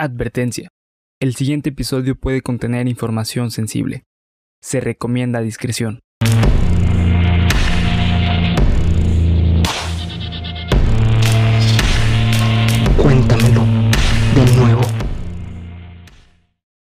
Advertencia. El siguiente episodio puede contener información sensible. Se recomienda discreción. Cuéntamelo de nuevo.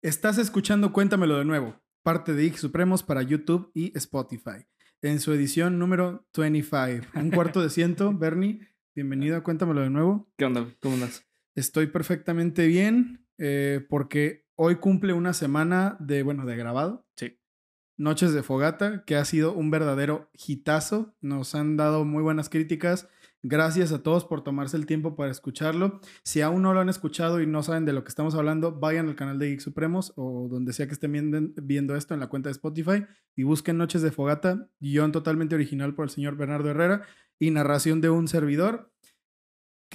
Estás escuchando Cuéntamelo de nuevo, parte de X Supremos para YouTube y Spotify, en su edición número 25. Un cuarto de ciento, Bernie, bienvenido a Cuéntamelo de nuevo. ¿Qué onda? ¿Cómo andas? Estoy perfectamente bien eh, porque hoy cumple una semana de, bueno, de grabado. Sí. Noches de Fogata, que ha sido un verdadero hitazo. Nos han dado muy buenas críticas. Gracias a todos por tomarse el tiempo para escucharlo. Si aún no lo han escuchado y no saben de lo que estamos hablando, vayan al canal de Geek Supremos o donde sea que estén viendo, viendo esto en la cuenta de Spotify y busquen Noches de Fogata, guion totalmente original por el señor Bernardo Herrera y narración de un servidor.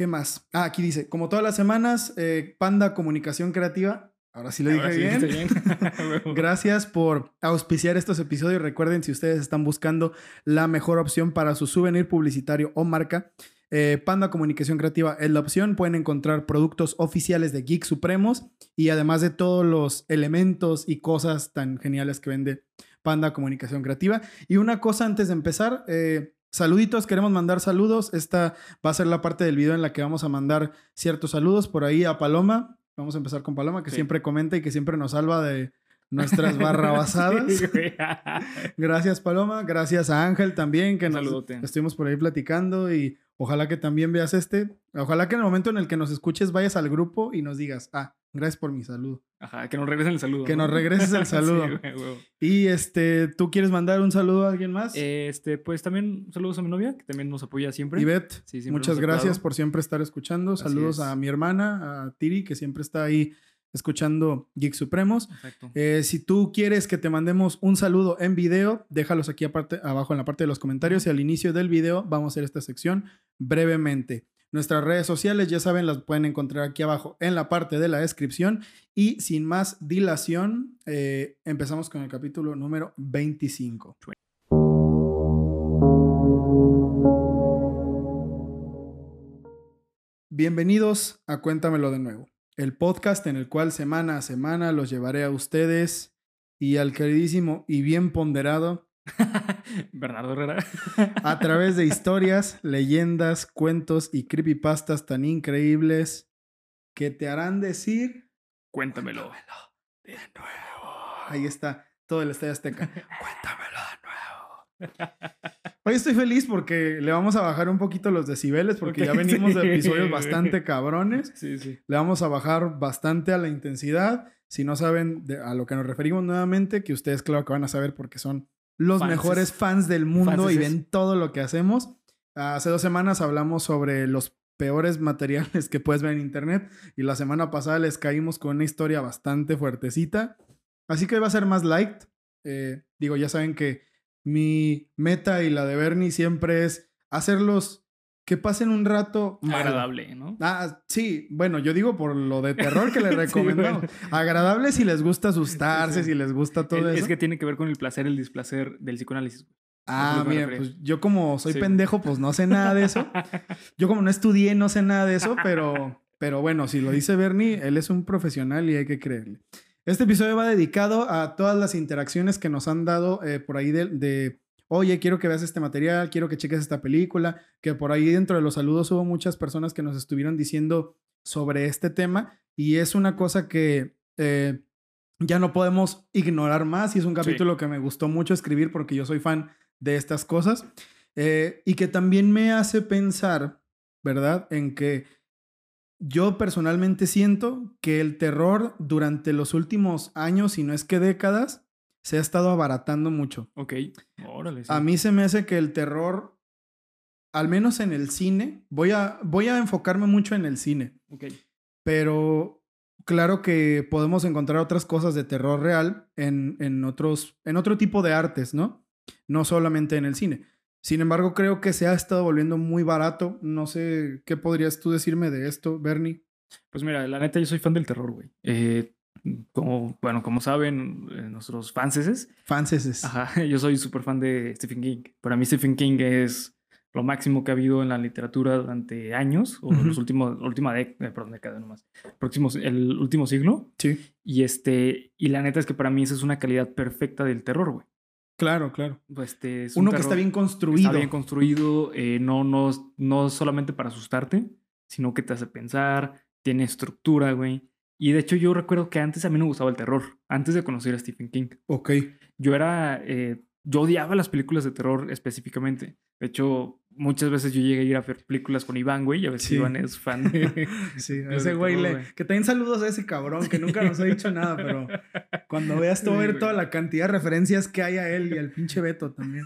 ¿Qué más? Ah, aquí dice, como todas las semanas, eh, Panda Comunicación Creativa. Ahora sí lo dije Ahora sí bien. dijiste bien. Gracias por auspiciar estos episodios. Recuerden, si ustedes están buscando la mejor opción para su souvenir publicitario o marca, eh, Panda Comunicación Creativa es la opción. Pueden encontrar productos oficiales de Geek Supremos y además de todos los elementos y cosas tan geniales que vende Panda Comunicación Creativa. Y una cosa antes de empezar, eh, saluditos, queremos mandar saludos. Esta va a ser la parte del video en la que vamos a mandar ciertos saludos por ahí a Paloma. Vamos a empezar con Paloma, que Sí. siempre comenta y que siempre nos salva de nuestras barrabasadas. Sí. Gracias, Paloma. Gracias a Ángel también, que nos saludote. estuvimos por ahí platicando y ojalá que también veas este. Ojalá que en el momento en el que nos escuches vayas al grupo y nos digas, ah, gracias por mi saludo. Ajá, que nos regresen el saludo. Que ¿no? nos regreses el saludo. Sí, güey, güey. Y este, ¿tú quieres mandar un saludo a alguien más? Este, pues también saludos a mi novia, que también nos apoya siempre. Ivette, Sí, siempre muchas gracias por siempre estar escuchando. Así Saludos es. a mi hermana, a Tiri, que siempre está ahí escuchando Geek Supremos. Eh, si tú quieres que te mandemos un saludo en video, déjalos aquí aparte, abajo en la parte de los comentarios y al inicio del video vamos a hacer esta sección brevemente. Nuestras redes sociales, ya saben, las pueden encontrar aquí abajo en la parte de la descripción. Y sin más dilación, eh, empezamos con el capítulo número 25. Bienvenidos a Cuéntamelo de nuevo, el podcast en el cual semana a semana los llevaré a ustedes y al queridísimo y bien ponderado Bernardo Herrera. a través de historias, leyendas, cuentos y creepypastas tan increíbles que te harán decir, Cuéntamelo. de nuevo. Ahí está, todo el Estadio Azteca. Cuéntamelo. Hoy estoy feliz porque le vamos a bajar un poquito los decibeles porque ya venimos de episodios bastante cabrones. Sí, sí. Le vamos a bajar bastante a la intensidad. Si no saben de- a lo que nos referimos nuevamente, que ustedes claro que van a saber porque son los Fanses. mejores fans del mundo y ven todo lo que hacemos. Hace dos semanas hablamos sobre los peores materiales que puedes ver en internet y la semana pasada les caímos con una historia bastante fuertecita. Así que hoy va a ser más light. Eh, digo, ya saben que mi meta y la de Bernie siempre es hacerlos que pasen un rato. Agradable, ¿no? Ah, sí, bueno, yo digo por lo de terror que les Sí, recomendamos. bueno. Agradable si les gusta asustarse, Sí, sí. si les gusta todo El- eso. Es que tiene que ver con el placer, el displacer del psicoanálisis. ah, es mira, pues yo como soy Sí. pendejo, pues no sé nada de eso. Yo como no estudié, no sé nada de eso, pero, pero bueno, si lo dice Bernie, él es un profesional y hay que creerle. Este episodio va dedicado a todas las interacciones que nos han dado eh, por ahí de, de, oye, quiero que veas este material, quiero que cheques esta película, que por ahí dentro de los saludos hubo muchas personas que nos estuvieron diciendo sobre este tema y es una cosa que eh, ya no podemos ignorar más y es un Sí. capítulo que me gustó mucho escribir porque yo soy fan de estas cosas eh, y que también me hace pensar, ¿verdad? En que yo personalmente siento que el terror durante los últimos años, si no es que décadas, se ha estado abaratando mucho. Ok. Órale. sí. A mí se me hace que el terror, al menos en el cine, voy a, voy a enfocarme mucho en el cine, Ok. pero claro que podemos encontrar otras cosas de terror real en, en, otros, en otro tipo de artes, ¿no? No solamente en el cine. Sin embargo, creo que se ha estado volviendo muy barato. No sé qué podrías tú decirme de esto, Bernie. Pues mira, la neta, yo soy fan del terror, güey. Eh, como, bueno, como saben, eh, nuestros fanses, Fanses. ajá, yo soy súper fan de Stephen King. Para mí Stephen King es lo máximo que ha habido en la literatura durante años, o Ujú. los últimos, última década, perdón, década nomás, próximos, el último siglo. Sí. Y este, y la neta es que para mí esa es una calidad perfecta del terror, güey. Claro, claro. Pues, Este, es un Uno que está bien construido. Está bien construido, eh, no, no, no solamente para asustarte, sino que te hace pensar, tiene estructura, güey. Y de hecho yo recuerdo que antes a mí no me gustaba el terror, antes de conocer a Stephen King. Ok. Yo era, eh, yo odiaba las películas de terror específicamente. De hecho, muchas veces yo llegué a ir a ver películas con Iván, güey, y a ver Sí. Iván es fan de... Sí, de ese güey le. Que también saludos a ese cabrón que nunca nos ha dicho nada, pero cuando veas, a Sí, ver güey. toda la cantidad de referencias que hay a él y al pinche Beto también.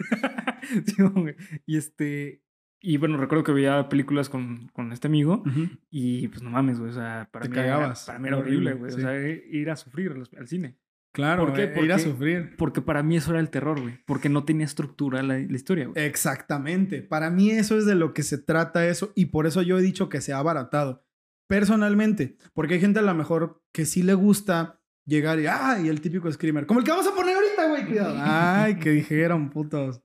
Sí, güey. y este... Y bueno, recuerdo que veía películas con, con este amigo y pues no mames, güey. O sea, para Te mí, era, cagabas. para mí era Era horrible, güey. sí. O sea, ir a sufrir al, al cine. Claro, ¿Por qué? eh, ir a Porque- sufrir. Porque para mí eso era el terror, güey. Porque no tenía estructura la, la historia, güey. Exactamente. Para mí eso es de lo que se trata eso y por eso yo he dicho que se ha abaratado. Personalmente, porque hay gente a lo mejor que sí le gusta llegar y, ay, el típico screamer. Como el que vamos a poner ahorita, güey, cuidado. Ay, que dijeron, putos.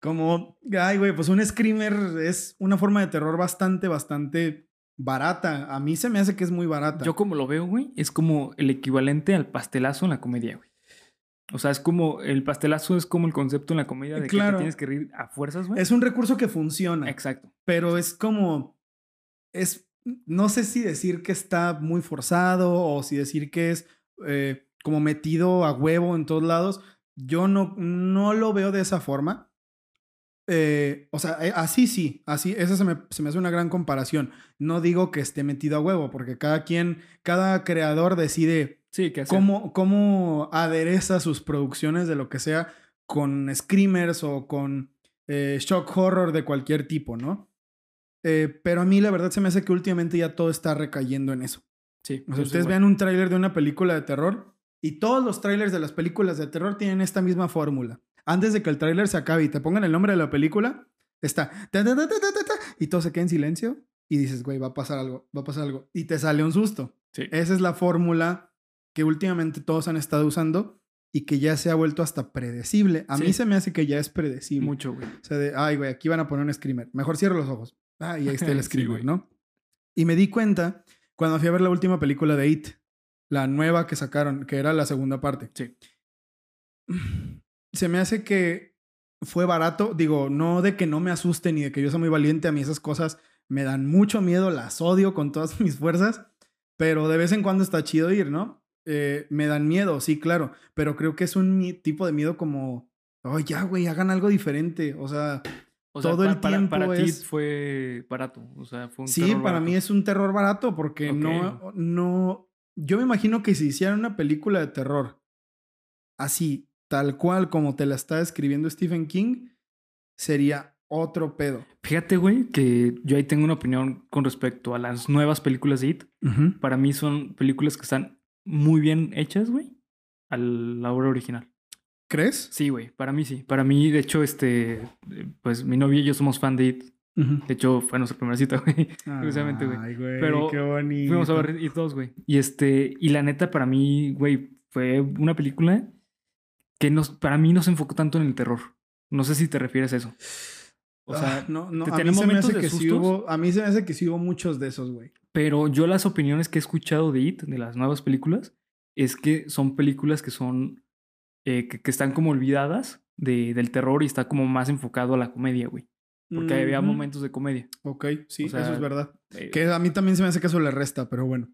Como, ay, güey, pues un screamer es una forma de terror bastante, bastante barata. A mí se me hace que es muy barata. Yo como lo veo, güey, es como el equivalente al pastelazo en la comedia, güey. O sea, es como el pastelazo es como el concepto en la comedia de que Claro. te tienes que reír a fuerzas, güey. es un recurso que funciona. Exacto. pero es como, es, no sé si decir que está muy forzado o si decir que es eh, como metido a huevo en todos lados. Yo no, no lo veo de esa forma. Eh, o sea, eh, así sí, así, esa se me, se me hace una gran comparación. No digo que esté metido a huevo, porque cada quien, cada creador decide Sí, que hacer. cómo, cómo adereza sus producciones de lo que sea con screamers o con eh, shock horror de cualquier tipo, ¿no? Eh, pero a mí la verdad se me hace que últimamente ya todo está recayendo en eso. Sí. O sea, ustedes vean un tráiler de una película de terror y todos los trailers de las películas de terror tienen esta misma fórmula. Antes de que el tráiler se acabe y te pongan el nombre de la película, está ta, ta, ta, ta, ta, ta, ta, y todo se queda en silencio y dices, güey, va a pasar algo, va a pasar algo y te sale un susto. Sí. Esa es la fórmula que últimamente todos han estado usando y que ya se ha vuelto hasta predecible. A Sí. mí se me hace que ya es predecible. Mucho, güey. O sea, de, ay, güey, aquí van a poner un screamer. Mejor cierro los ojos. Ah, y ahí está el Sí, screamer, güey. ¿no? Y me di cuenta cuando fui a ver la última película de It, la nueva que sacaron, que era la segunda parte. Sí. Se me hace que fue barato. Digo, no de que no me asuste ni de que yo sea muy valiente. A mí esas cosas me dan mucho miedo, las odio con todas mis fuerzas. Pero de vez en cuando está chido ir, ¿no? Eh, me dan miedo, sí, claro. Pero creo que es un tipo de miedo como, oh, ya, güey, hagan algo diferente. O sea, O sea, Todo el para, tiempo para ti es- fue barato. O sea, fue un sí, terror para barato. mí es un terror barato porque no, no, yo me imagino que si hicieran una película de terror así, tal cual como te la está escribiendo Stephen King, sería otro pedo. Fíjate, güey, que yo ahí tengo una opinión con respecto a las nuevas películas de It. Para mí son películas que están muy bien hechas, güey, a la obra original. ¿Crees? Sí, güey, para mí sí. Para mí, de hecho, este, pues mi novia y yo somos fan de It. De hecho, fue nuestra primera cita, güey. Precisamente, güey. Ay, güey, Pero qué bonito. Fuimos a ver It 2, güey. Y este, y la neta, para mí, güey, fue una película que nos, para mí no se enfocó tanto en el terror. No sé si te refieres a eso. O sea, Ah, no, no, a mí se me hace que sí hubo, a mí se me hace que sí hubo muchos de esos, güey. Pero yo las opiniones que he escuchado de It, de las nuevas películas, es que son películas que son, eh, que, que están como olvidadas de, del terror y está como más enfocado a la comedia, güey. Porque había momentos de comedia. Ok, sí, O sea, eso es verdad. Eh, Que a mí también se me hace que eso le resta, pero bueno.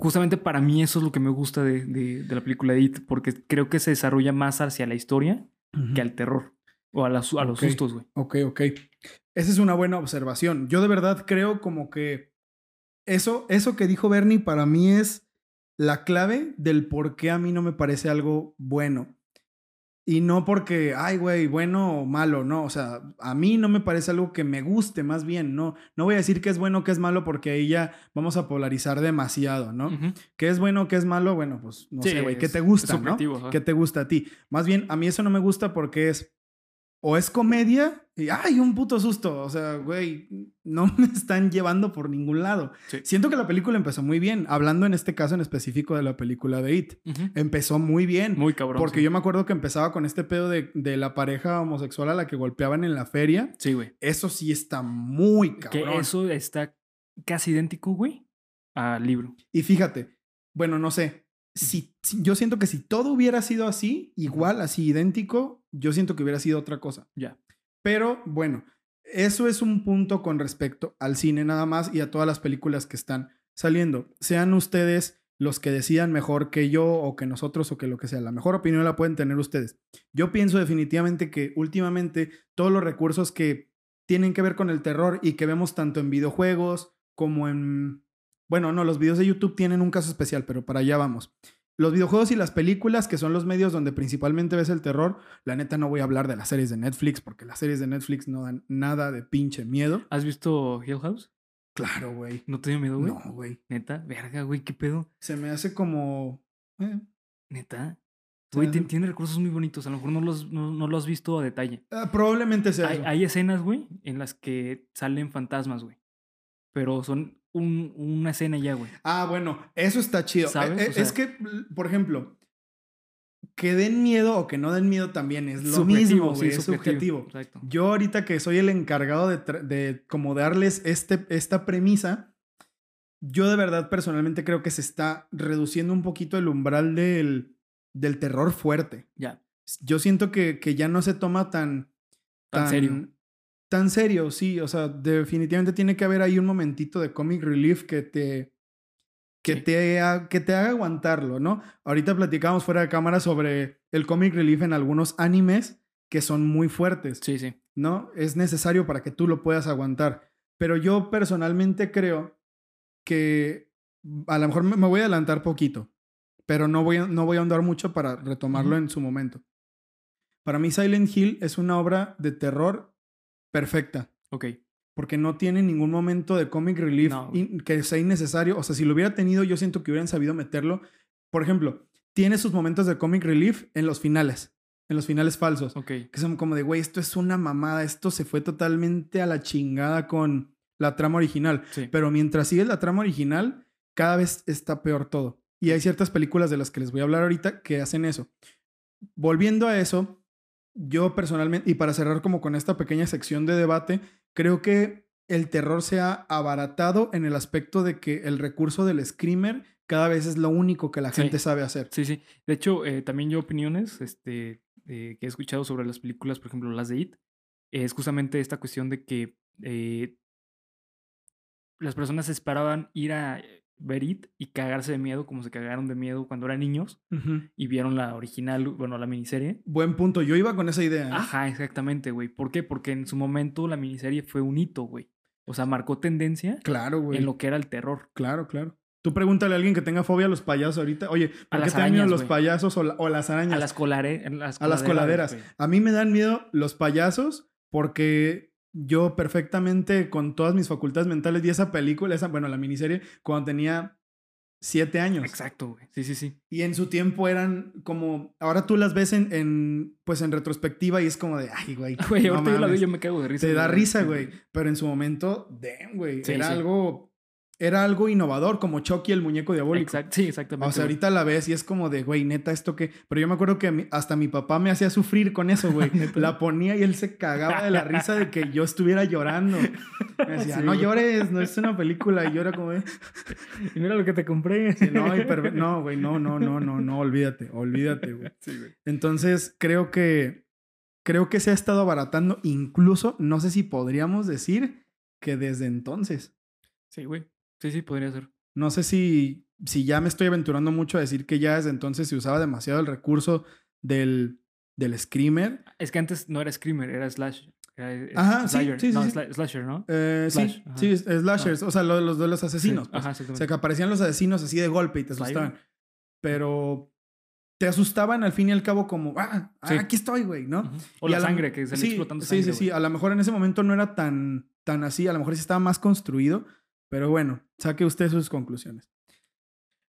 Justamente para mí eso es lo que me gusta de, de- de la película de It, porque creo que se desarrolla más hacia la historia que al terror o a, las- a los sustos, güey. Ok, ok. Esa es una buena observación. Yo de verdad creo como que eso, eso que dijo Bernie para mí es la clave del por qué a mí no me parece algo bueno. Y no porque, ay, güey, bueno o malo, no. O sea, a mí no me parece algo que me guste, más bien, no. No voy a decir que es bueno o que es malo porque ahí ya vamos a polarizar demasiado, ¿no? Ujú. ¿Qué es bueno o qué es malo? Bueno, pues no Sí, sé, güey. ¿Qué te gusta, no? ¿Qué te gusta a ti? Más bien, a mí eso no me gusta porque es o es comedia Y ¡ay, un puto susto! O sea, güey, no me están llevando por ningún lado. Sí. Siento que la película empezó muy bien, hablando en este caso en específico de la película de It. Empezó muy bien. Muy cabrón. porque sí. yo me acuerdo que empezaba con este pedo de, de la pareja homosexual a la que golpeaban en la feria. Sí, güey. Eso sí está muy Que cabrón. eso está casi idéntico, güey, al libro. Y fíjate, bueno, no sé. Si- yo siento que si todo hubiera sido así, igual, así idéntico, yo siento que hubiera sido otra cosa. Ya. Pero bueno, eso es un punto con respecto al cine nada más y a todas las películas que están saliendo. Sean ustedes los que decidan mejor que yo o que nosotros o que lo que sea. La mejor opinión la pueden tener ustedes. Yo pienso definitivamente que últimamente todos los recursos que tienen que ver con el terror y que vemos tanto en videojuegos como en... Bueno, no, los videos de YouTube tienen un caso especial, pero para allá vamos. Los videojuegos y las películas, que son los medios donde principalmente ves el terror, la neta no voy a hablar de las series de Netflix, porque las series de Netflix no dan nada de pinche miedo. ¿Has visto Hill House? Claro, güey. ¿No te dio miedo, güey? No, güey. Neta, verga, güey, qué pedo. Se me hace como... eh, Neta. Güey, hace- tiene recursos muy bonitos. A lo mejor no los, no, no los has visto a detalle. ah, probablemente sea Hay, eso. hay escenas, güey, en las que salen fantasmas, güey. Pero son un- una escena ya, güey. Ah, bueno, eso está chido. ¿Sabes? Eh, eh, O sea- es que, por ejemplo, que den miedo o que no den miedo también es lo Subjetivo, mismo, sí, güey, es subjetivo. Exacto. Yo ahorita que soy el encargado de, de como darles este, esta premisa, yo de verdad personalmente creo que se está reduciendo un poquito el umbral del, del terror fuerte. Ya. Yo siento que, que ya no se toma tan... Tan serio. Tan serio, sí. O sea, definitivamente tiene que haber ahí un momentito de comic relief que te... Que, Sí. te, ha- que te haga aguantarlo, ¿no? Ahorita platicábamos fuera de cámara sobre el comic relief en algunos animes que son muy fuertes. Sí, sí. ¿no? Es necesario para que tú lo puedas aguantar. Pero yo personalmente creo que a lo mejor me voy a adelantar poquito, pero no voy a, no voy a ahondar mucho para retomarlo en su momento. Para mí Silent Hill es una obra de terror perfecta, Ok. porque no tiene ningún momento de comic relief No. que sea innecesario. O sea, si lo hubiera tenido, yo siento que hubieran sabido meterlo. Por ejemplo, tiene sus momentos de comic relief en los finales, en los finales falsos Ok. que son como de, güey, esto es una mamada, esto se fue totalmente a la chingada con la trama original. Sí. Pero mientras sigue la trama original, cada vez está peor todo. Y hay ciertas películas de las que les voy a hablar ahorita que hacen eso. Volviendo a eso, yo personalmente, y para cerrar como con esta pequeña sección de debate, creo que el terror se ha abaratado en el aspecto de que el recurso del screamer cada vez es lo único que la Sí. gente sabe hacer. Sí, sí. De hecho, eh, también yo opiniones este, eh, que he escuchado sobre las películas, por ejemplo, las de It, es justamente esta cuestión de que eh, las personas esperaban ir a ver It y cagarse de miedo, como se cagaron de miedo cuando eran niños y vieron la original, bueno, la miniserie. Buen punto. Yo iba con esa idea. ¿eh? Ajá, exactamente, güey. ¿Por qué? Porque en su momento la miniserie fue un hito, güey. O sea, marcó tendencia Claro, güey. en lo que era el terror. Claro, claro. Tú pregúntale a alguien que tenga fobia a los payasos ahorita. Oye, ¿por A qué te dan miedo los payasos o, la- o las arañas? A las, colare, las A las coladeras. A mí me dan miedo los payasos porque yo perfectamente con todas mis facultades mentales vi esa película, esa, bueno, la miniserie, cuando tenía siete años. Exacto, güey. Sí, sí, sí. Y en su tiempo eran como, ahora tú las ves en, en, pues en retrospectiva y es como de, ay, güey. Güey, no ahorita yo la veo mames". y yo me cago de risa. Te da risa, güey. Pero en su momento, damn, güey. Sí, era sí. algo, era algo innovador, como Chucky el muñeco diabólico. Exact- sí, exactamente. O sea, ahorita la ves y es como de, güey, neta, esto que. Pero yo me acuerdo que hasta mi papá me hacía sufrir con eso, güey. La ponía y él se cagaba de la risa de que yo estuviera llorando. Me decía, Sí, no güey. llores, no es una película. Y yo era como de, Y mira lo que te compré. "Sí, no, hiper- no, güey, no, no, no, no, no, olvídate, olvídate, güey. Sí, güey. Entonces, creo que. Creo que se ha estado abaratando, incluso, no sé si podríamos decir que desde entonces. Sí, güey. Sí, sí, podría ser. No sé si, si ya me estoy aventurando mucho a decir que ya desde entonces se usaba demasiado el recurso del, del screamer. Es que antes no era Screamer, era Slash. Era, eh, Ajá, sí, Slasher. sí, sí, no, sí. Sla- Slasher, ¿no? Eh, Slash, sí, ajá. sí, es- slashers, o sea, lo- los de los asesinos. Sí, pues. Ajá, O sea, que aparecían los asesinos así de golpe y te Slayer. asustaban. Pero te asustaban al fin y al cabo como, ah, ah, Sí. aquí estoy, güey, ¿no? O Y la sangre, que se sí, explotando Sí, sangre. sí, sí. A lo mejor en ese momento no era tan, tan así. A lo mejor sí estaba más construido. Pero bueno, saque usted sus conclusiones.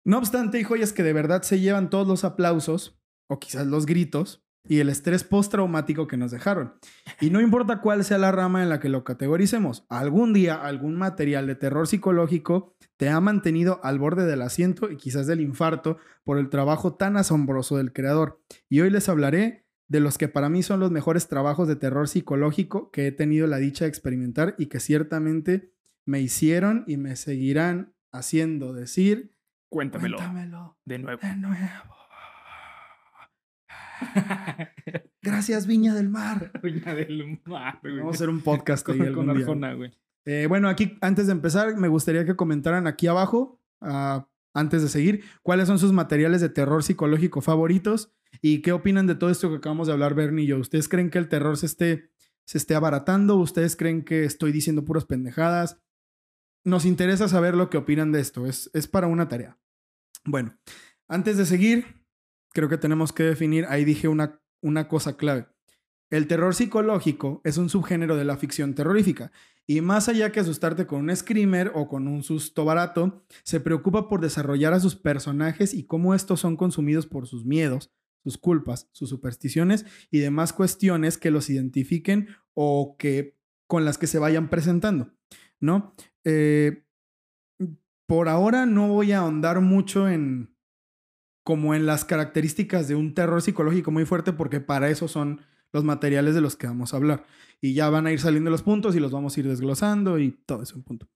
No obstante, hay joyas que de verdad se llevan todos los aplausos, o quizás los gritos, y el estrés postraumático que nos dejaron. Y no importa cuál sea la rama en la que lo categoricemos, algún día algún material de terror psicológico te ha mantenido al borde del asiento y quizás del infarto por el trabajo tan asombroso del creador. Y hoy les hablaré de los que para mí son los mejores trabajos de terror psicológico que he tenido la dicha de experimentar y que ciertamente me hicieron y me seguirán haciendo decir, Cuéntamelo. cuéntamelo De nuevo. de nuevo. Gracias, Viña del Mar. Viña del Mar, güey. Vamos a hacer un podcast ahí con, algún con. Arjona, güey. Eh, bueno, aquí antes de empezar, me gustaría que comentaran aquí abajo, ah, antes de seguir, cuáles son sus materiales de terror psicológico favoritos y qué opinan de todo esto que acabamos de hablar, Bernie y yo. ¿Ustedes creen que el terror se esté, se esté abaratando? ¿Ustedes creen que estoy diciendo puras pendejadas? Nos interesa saber lo que opinan de esto. Es, es para una tarea. Bueno, antes de seguir, creo que tenemos que definir, ahí dije una, una cosa clave. El terror psicológico es un subgénero de la ficción terrorífica y más allá que asustarte con un screamer o con un susto barato, se preocupa por desarrollar a sus personajes y cómo estos son consumidos por sus miedos, sus culpas, sus supersticiones y demás cuestiones que los identifiquen o que con las que se vayan presentando, ¿no? Eh, por ahora no voy a ahondar mucho en como en las características de un terror psicológico muy fuerte porque para eso son los materiales de los que vamos a hablar. Y ya van a ir saliendo los puntos y los vamos a ir desglosando y todo eso en punto.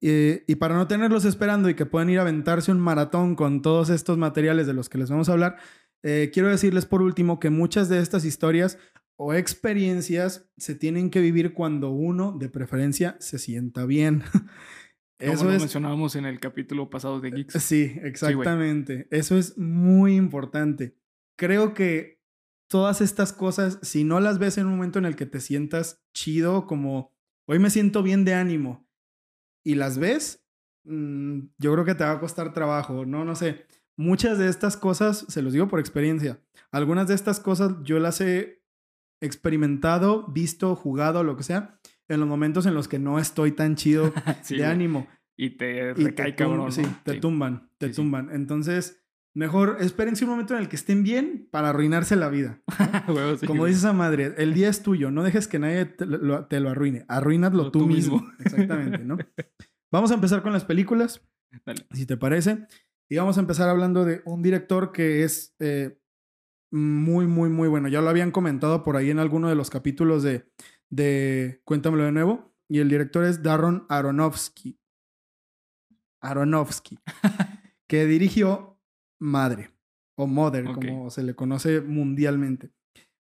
Eh, y para no tenerlos esperando y que puedan ir a aventarse un maratón con todos estos materiales de los que les vamos a hablar, eh, quiero decirles por último que muchas de estas historias o experiencias se tienen que vivir cuando uno, de preferencia, se sienta bien. Como Eso lo es mencionábamos en el capítulo pasado de Geeks. Sí, exactamente. Eso es muy importante. Creo que todas estas cosas, si no las ves en un momento en el que te sientas chido, como hoy me siento bien de ánimo, y las ves, mm, yo creo que te va a costar trabajo, ¿no? No sé. Muchas de estas cosas, se los digo por experiencia, algunas de estas cosas yo las he experimentado, visto, jugado, lo que sea, en los momentos en los que no estoy tan chido Sí, de ánimo. Y te Y recae te tum- cabrón. ¿no? Sí, te tumban, te Sí, tumban. Entonces, mejor espérense un momento en el que estén bien para arruinarse la vida. Como dice esa madre, el día es tuyo, no dejes que nadie te lo, te lo arruine. Arruínatlo Lo tú, tú mismo. mismo. Exactamente, ¿no? Vamos a empezar con las películas, Dale. si te parece. Y vamos a empezar hablando de un director que es eh, muy, muy, muy bueno. Ya lo habían comentado por ahí en alguno de los capítulos de, de Cuéntamelo de nuevo. Y el director es Darren Aronofsky. Aronofsky. que dirigió Madre. O Mother, como se le conoce mundialmente.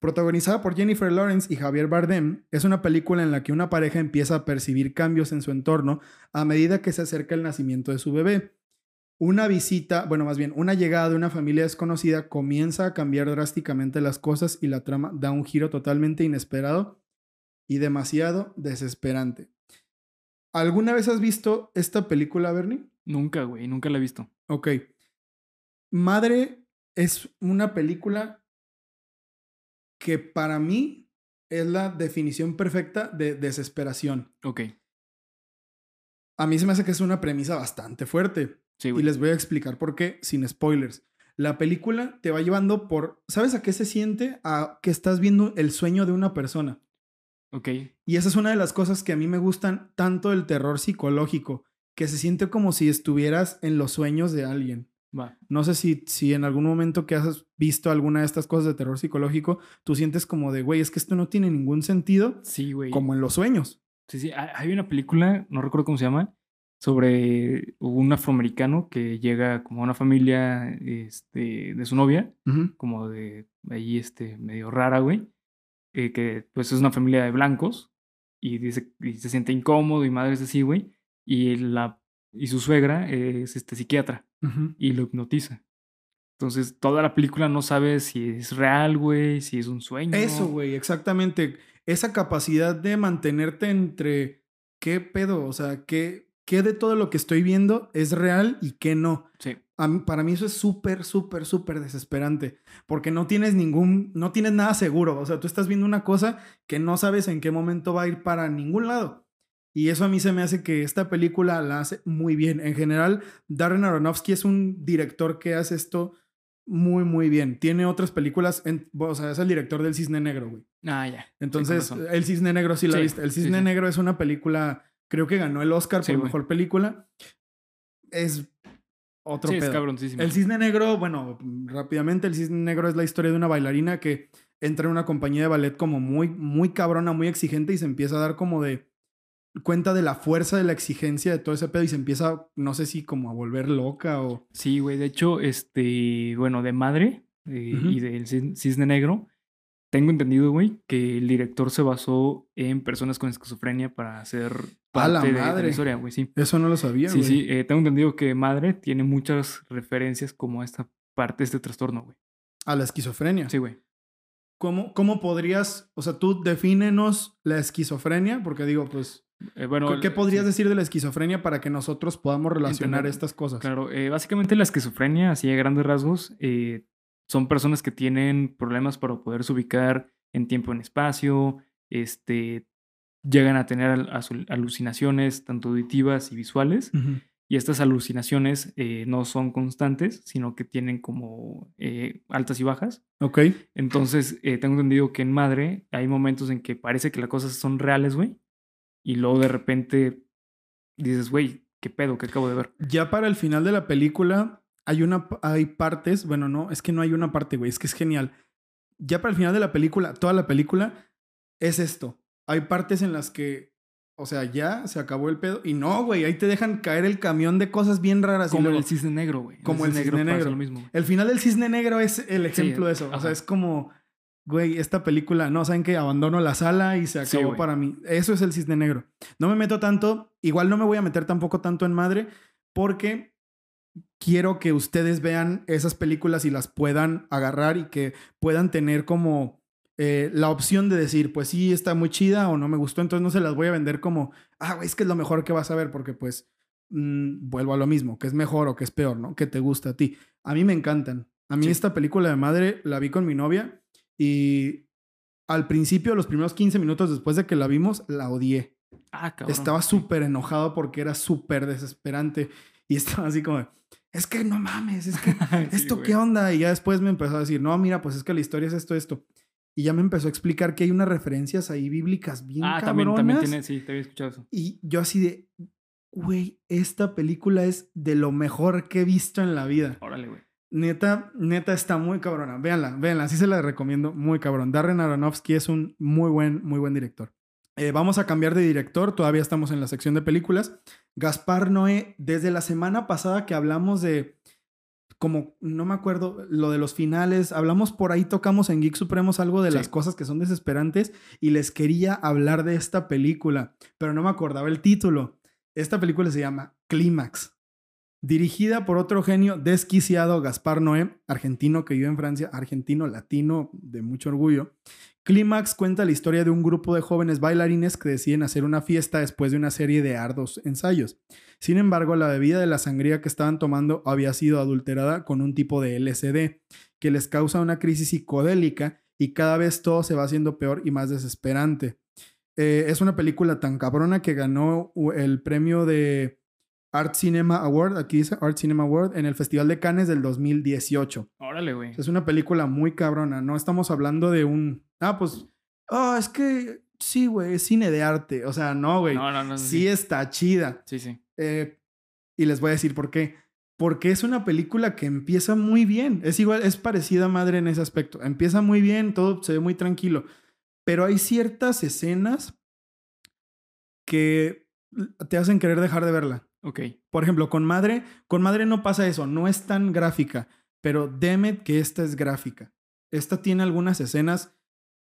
Protagonizada por Jennifer Lawrence y Javier Bardem, es una película en la que una pareja empieza a percibir cambios en su entorno a medida que se acerca el nacimiento de su bebé. Una visita, bueno, más bien, una llegada de una familia desconocida comienza a cambiar drásticamente las cosas y la trama da un giro totalmente inesperado y demasiado desesperante. ¿Alguna vez has visto esta película, Bernie? Nunca, güey, nunca la he visto. Ok. Madre es una película que para mí es la definición perfecta de desesperación. Ok. A mí se me hace que es una premisa bastante fuerte. Sí, Y les voy a explicar por qué, sin spoilers. La película te va llevando por. ¿Sabes a qué se siente? A que estás viendo el sueño de una persona. Ok. Y esa es una de las cosas que a mí me gustan tanto del terror psicológico, que se siente como si estuvieras en los sueños de alguien. Va. No sé si, si en algún momento que has visto alguna de estas cosas de terror psicológico, tú sientes como de, güey, es que esto no tiene ningún sentido, Sí, güey. como en los sueños. Sí, sí. Hay una película, no recuerdo cómo se llama, sobre un afroamericano que llega como a una familia este, de su novia, como de ahí este, medio rara, güey. eh, que pues es una familia de blancos y dice y se siente incómodo y madres así, güey. Y la y su suegra es este psiquiatra Ujú. y lo hipnotiza. Entonces, toda la película no sabe si es real, güey, si es un sueño. Eso, güey, exactamente. Esa capacidad de mantenerte entre qué pedo, o sea, qué, qué de todo lo que estoy viendo es real y qué no. Sí. A mí- para mí eso es súper, súper, súper desesperante, porque no tienes ningún, no tienes nada seguro. O sea, tú estás viendo una cosa que no sabes en qué momento va a ir para ningún lado. Y eso a mí se me hace que esta película la hace muy bien. En general, Darren Aronofsky es un director que hace esto muy, muy bien. Tiene otras películas, en- o sea, es el director del Cisne Negro, güey. Ah, ya. Entonces. El Cisne Negro sí la Sí, viste. El Cisne sí. Negro es una película, creo que ganó el Oscar por güey. mejor película. Es otro Sí, es pedo. cabroncísimo. El Cisne Negro, bueno, rápidamente, el Cisne Negro es la historia de una bailarina que entra en una compañía de ballet como muy, muy cabrona, muy exigente y se empieza a dar como de cuenta de la fuerza de la exigencia de todo ese pedo y se empieza, no sé si como a volver loca o... Sí, güey. De hecho, este, bueno, de madre eh, y del cis- cisne negro, tengo entendido, güey, que el director se basó en personas con esquizofrenia para hacer ¡A la parte de- de, madre! la historia, güey. Sí, Eso no lo sabía, sí, güey. sí. eh, tengo entendido que madre tiene muchas referencias como a esta parte, este trastorno, güey. A la esquizofrenia. Sí, güey. ¿Cómo, ¿Cómo podrías, o sea, tú defínenos la esquizofrenia? Porque digo, pues, Eh, bueno, ¿qué, podrías sí, decir de la esquizofrenia para que nosotros podamos relacionar Entender. estas cosas? Claro, eh, básicamente la esquizofrenia, así a grandes rasgos, eh, son personas que tienen problemas para poderse ubicar en tiempo y en espacio, este, llegan a tener al- alucinaciones tanto auditivas y visuales, y estas alucinaciones no son constantes, sino que tienen como eh, altas y bajas. Ok. Entonces, eh, tengo entendido que en Madre hay momentos en que parece que las cosas son reales, güey, y luego de repente dices, güey, ¿qué pedo? ¿Qué acabo de ver? Ya para el final de la película hay una hay partes, bueno, no, es que no hay una parte, güey, es que es genial. Ya para el final de la película, toda la película es esto. Hay partes en las que o sea, ya se acabó el pedo y no, güey, ahí te dejan caer el camión de cosas bien raras Como luego- el cisne negro, güey. Como el cisne negro. lo mismo. El final del cisne negro es el ejemplo de eso. O sea, es como, güey, esta película, no, saben que abandono la sala y se acabó para mí. Eso es el cisne negro. No me meto tanto, igual no me voy a meter tampoco tanto en madre, porque quiero que ustedes vean esas películas y las puedan agarrar y que puedan tener como eh, la opción de decir, pues sí, está muy chida o no me gustó, entonces no se las voy a vender como, ah, güey, es que es lo mejor que vas a ver, porque pues mm, vuelvo a lo mismo, que es mejor o que es peor, ¿no? Que te gusta a ti. A mí me encantan. A mí Sí. esta película de madre la vi con mi novia y al principio, los primeros 15 minutos después de que la vimos, la odié. Ah, cabrón. Estaba súper enojado porque era súper desesperante y estaba así como, es que no mames, es que ¿esto qué onda? Y ya después me empezó a decir, no, mira, pues es que la historia es esto, esto. Y ya me empezó a explicar que hay unas referencias ahí bíblicas bien Ah, también, también tiene, sí, te había escuchado eso. Y yo así de, güey, esta película es de lo mejor que he visto en la vida. Órale, güey. Neta, neta está muy cabrona. Véanla, véanla, así se la recomiendo, muy cabrón. Darren Aronofsky es un muy buen, muy buen director. Eh, vamos a cambiar de director, todavía estamos en la sección de películas. Gaspar Noé, desde la semana pasada que hablamos de, como, no me acuerdo, lo de los finales, hablamos por ahí, tocamos en Geek Supremos algo de Sí. las cosas que son desesperantes y les quería hablar de esta película, pero no me acordaba el título. Esta película se llama Clímax. Dirigida por otro genio desquiciado, Gaspar Noé, argentino que vive en Francia, argentino latino de mucho orgullo. Clímax cuenta la historia de un grupo de jóvenes bailarines que deciden hacer una fiesta después de una serie de ardos ensayos. Sin embargo, la bebida de la sangría que estaban tomando había sido adulterada con un tipo de LSD que les causa una crisis psicodélica y cada vez todo se va haciendo peor y más desesperante. Eh, es una película tan cabrona que ganó el premio de Art Cinema Award, aquí dice Art Cinema Award, en el Festival de Cannes del 2018. Órale, güey. Es una película muy cabrona, no estamos hablando de un... Ah, pues... Ah, es que sí, güey, es cine de arte. O sea, no, güey. No, no, no. sí está chida. Sí, sí. Eh, y les voy a decir por qué. Porque es una película que empieza muy bien. Es igual, es parecida a Madre en ese aspecto. Empieza muy bien, todo se ve muy tranquilo. Pero hay ciertas escenas que te hacen querer dejar de verla. Ok. Por ejemplo, con Madre, con Madre no pasa eso, no es tan gráfica, pero Demet que esta es gráfica. Esta tiene algunas escenas,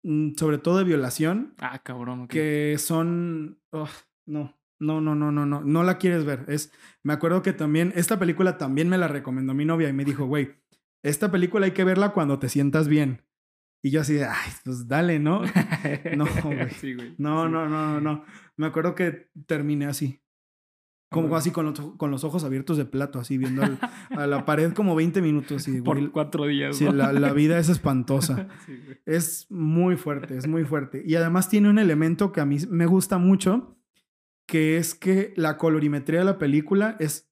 mm, sobre todo de violación, Ah, cabrón. ok. que son... no, no, no, no, no, no, no la quieres ver. Es, me acuerdo que también, esta película también me la recomendó mi novia y me dijo, güey, esta película hay que verla cuando te sientas bien. Y yo así de, ay, pues dale, ¿no? No, güey. Sí, güey. No, Sí. no, no, no, no. Me acuerdo que terminé así. Como así con los, con los ojos abiertos de plato, así viendo al- a la pared como 20 minutos. Y, Por güey, cuatro días. sí, ¿no? la, la vida es espantosa. Sí. Es muy fuerte, es muy fuerte. Y además tiene un elemento que a mí me gusta mucho, que es que la colorimetría de la película es,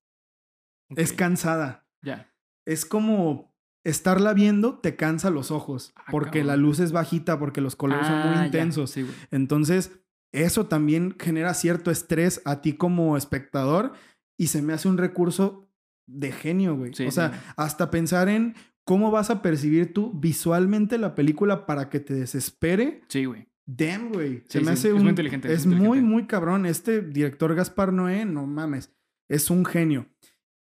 es cansada. Ya. Es como estarla viendo te cansa los ojos. Ah, porque la luz es bajita, porque los colores son Ah, muy ya, intensos. Sí. Entonces, eso también genera cierto estrés a ti como espectador y se me hace un recurso de genio, güey. Sí, o sí, sea, güey. hasta pensar en cómo vas a percibir tú visualmente la película para que te desespere. Sí, güey. Damn, güey. Se Sí, me sí, hace es un... muy inteligente, es Es muy muy cabrón. Este director Gaspar Noé, no mames. Es un genio.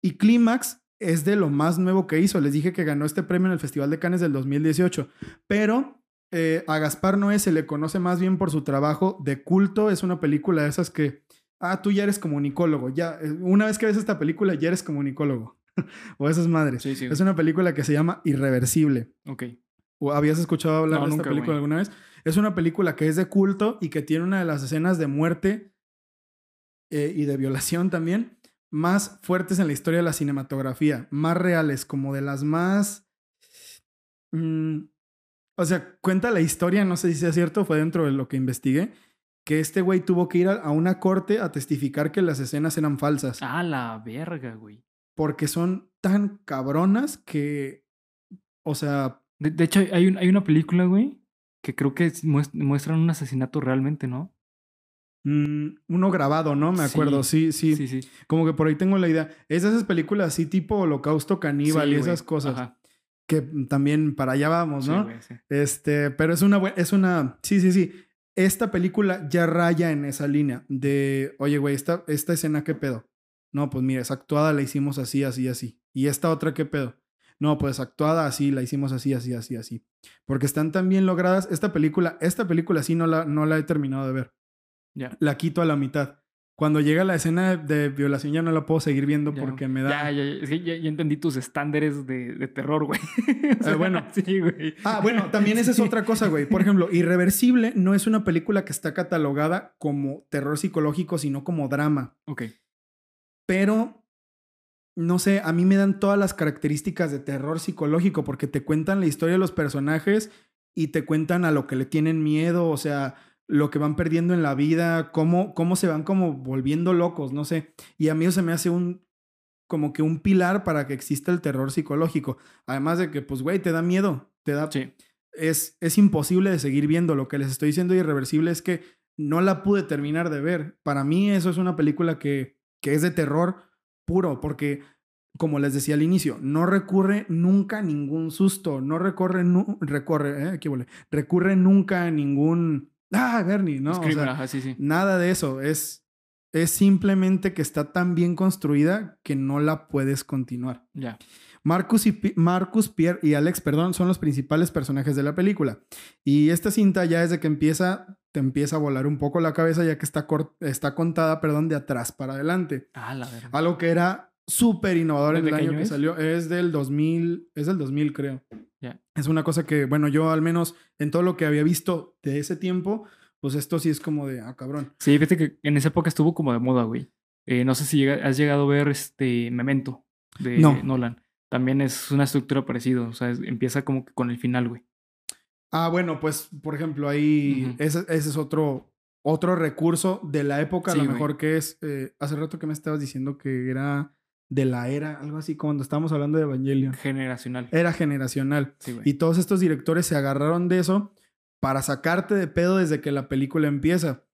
Y Clímax es de lo más nuevo que hizo. Les dije que ganó este premio en el Festival de Cannes del 2018. Pero eh, a Gaspar Noé se le conoce más bien por su trabajo de culto. Es una película de esas que, ah, tú ya eres comunicólogo. Ya, eh, una vez que ves esta película, ya eres comunicólogo. o esas madres. Sí, sí. Es una película que se llama Irreversible. Ok. ¿O ¿Habías escuchado hablar No, de esta nunca, película alguna vez? Es una película que es de culto y que tiene una de las escenas de muerte eh, y de violación también más fuertes en la historia de la cinematografía, más reales, como de las más... mm, o sea, cuenta la historia, no sé si sea cierto, fue dentro de lo que investigué, que este güey tuvo que ir a, una corte a testificar que las escenas eran falsas, Ah, la verga, güey. porque son tan cabronas que, o sea, De, de hecho, hay, un- hay una película, güey, que creo que es- muest- muestran un asesinato realmente, ¿no? Mm, uno grabado, ¿no? Me acuerdo, sí, sí, Sí, sí. Como que por ahí tengo la idea. Es de esas películas así tipo Holocausto Caníbal Sí, y esas cosas. Ajá. Que también para allá vamos, Sí, ¿no? güey, sí. este, pero es una buena, es una, sí, sí, sí. Esta película ya raya en esa línea de, oye, güey, esta, esta escena, ¿qué pedo? No, pues mira, esa actuada la hicimos así, así, así. Y esta otra, ¿qué pedo? No, pues actuada así, la hicimos así, así, así, así. Porque están tan bien logradas. Esta película, esta película sí no la, no la he terminado de ver. Ya. La quito a la mitad. Cuando llega la escena de, violación ya no la puedo seguir viendo Ya porque me da... Ya, ya, ya, es que ya, ya entendí tus estándares de, de terror, güey. O sea, Eh, bueno. Sí, güey. Ah, bueno, también esa es otra cosa, güey. Por ejemplo, Irreversible no es una película que está catalogada como terror psicológico, sino como drama. Ok. Pero, no sé, a mí me dan todas las características de terror psicológico porque te cuentan la historia de los personajes y te cuentan a lo que le tienen miedo, o sea, lo que van perdiendo en la vida, cómo, cómo se van como volviendo locos, no sé. Y a mí eso se me hace un como que un pilar para que exista el terror psicológico. Además de que, pues, güey, te da miedo, te da Sí. es, es imposible de seguir viendo. Lo que les estoy diciendo irreversible es que no la pude terminar de ver. Para mí eso es una película que, que es de terror puro, porque como les decía al inicio, no recurre nunca a ningún susto, no recorre, nu- recorre, eh, aquí volé, recurre nunca a ningún, ah, Bernie, ¿no? O Screamer, sea, ajá, sí, sí. nada de eso, es, es simplemente que está tan bien construida que no la puedes continuar. Ya. Marcus, y Marcus, Pierre y Alex, perdón, son los principales personajes de la película. Y esta cinta ya desde que empieza, te empieza a volar un poco la cabeza ya que está, está contada, perdón, de atrás para adelante. Ah, la verdad. Algo que era súper innovador en ¿De el año que es? salió. Es del 2000, es del 2000 creo. Ya. Es una cosa que, bueno, yo al menos en todo lo que había visto de ese tiempo, pues esto sí es como de, ah, cabrón. Sí, fíjate que en esa época estuvo como de moda, güey. Eh, no sé si llega- has llegado a ver este Memento de No. Nolan. También es una estructura parecida. O sea, es- empieza como que con el final, güey. Ah, bueno, pues, por ejemplo, ahí ese, ese es otro, otro recurso de la época, a lo güey. mejor que es, eh, hace rato que me estabas diciendo que era de la era, algo así, cuando estábamos hablando de Evangelion. Generacional. Era generacional. Sí, güey. Y todos estos directores se agarraron de eso para sacarte de pedo desde que la película empieza.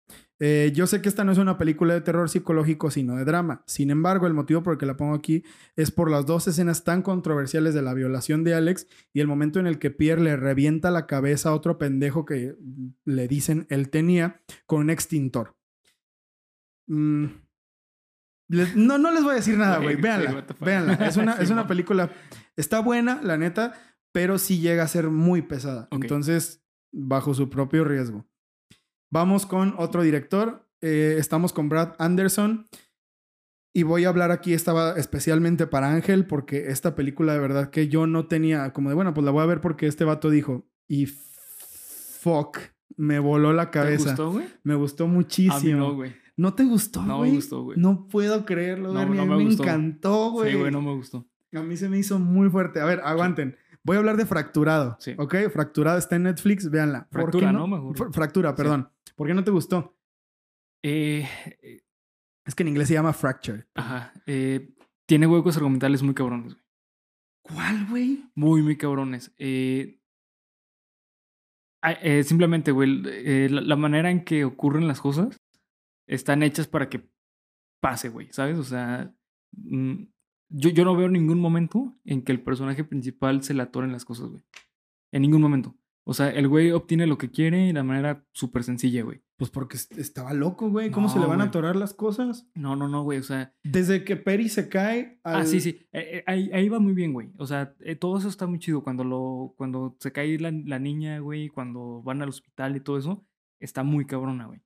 Eh, yo sé que esta no es una película de terror psicológico, sino de drama. Sin embargo, el motivo por el que la pongo aquí es por las dos escenas tan controversiales de la violación de Alex y el momento en el que Pierre le revienta la cabeza a otro pendejo que le dicen él tenía con un extintor. Mm. Les- no, no les voy a decir nada, güey. Véanla. véanla. Es una, es una película. Está buena, la neta, pero sí llega a ser muy pesada. Entonces, bajo su propio riesgo. Vamos con otro director. Eh, estamos con Brad Anderson. Y voy a hablar aquí, estaba especialmente para Ángel, porque esta película de verdad que yo no tenía, como de, bueno, pues la voy a ver porque este vato dijo, y fuck, me voló la ¿Te cabeza. gustó, güey? Me gustó A mí muchísimo. no, güey. ¿No te gustó, No me güey? gustó, güey. No puedo creerlo, No, no a mí me me, gustó. encantó, güey. Sí, güey, no me gustó. A mí se me hizo muy fuerte. A ver, aguanten. Voy a hablar de Fracturado. Sí. ¿Ok? Fracturado está en Netflix. Véanla. ¿Por Fractura, qué ¿no? Mejor. Fr- Fractura, perdón. ¿Por qué no te gustó? Eh, eh, Es que en inglés se llama Fracture. ajá. eh, tiene huecos argumentales muy cabrones, güey. ¿Cuál, güey? Muy, muy cabrones. Eh, ah, eh, simplemente, güey, eh, la, la manera en que ocurren las cosas están hechas para que pase, güey, ¿sabes? O sea, mm, yo, yo no veo ningún momento en que el personaje principal se le atoren las cosas, güey. En ningún momento. O sea, el güey obtiene lo que quiere de la manera súper sencilla, güey. Pues porque est- estaba loco, güey. ¿Cómo se le van a atorar las cosas? No, no, no, güey. O sea, Desde que Perry se cae al... Ah, sí, sí. eh, eh, ahí, ahí va muy bien, güey. O sea, eh, todo eso está muy chido. Cuando, lo, cuando se cae la, la niña, güey, cuando van al hospital y todo eso, está muy cabrona, güey.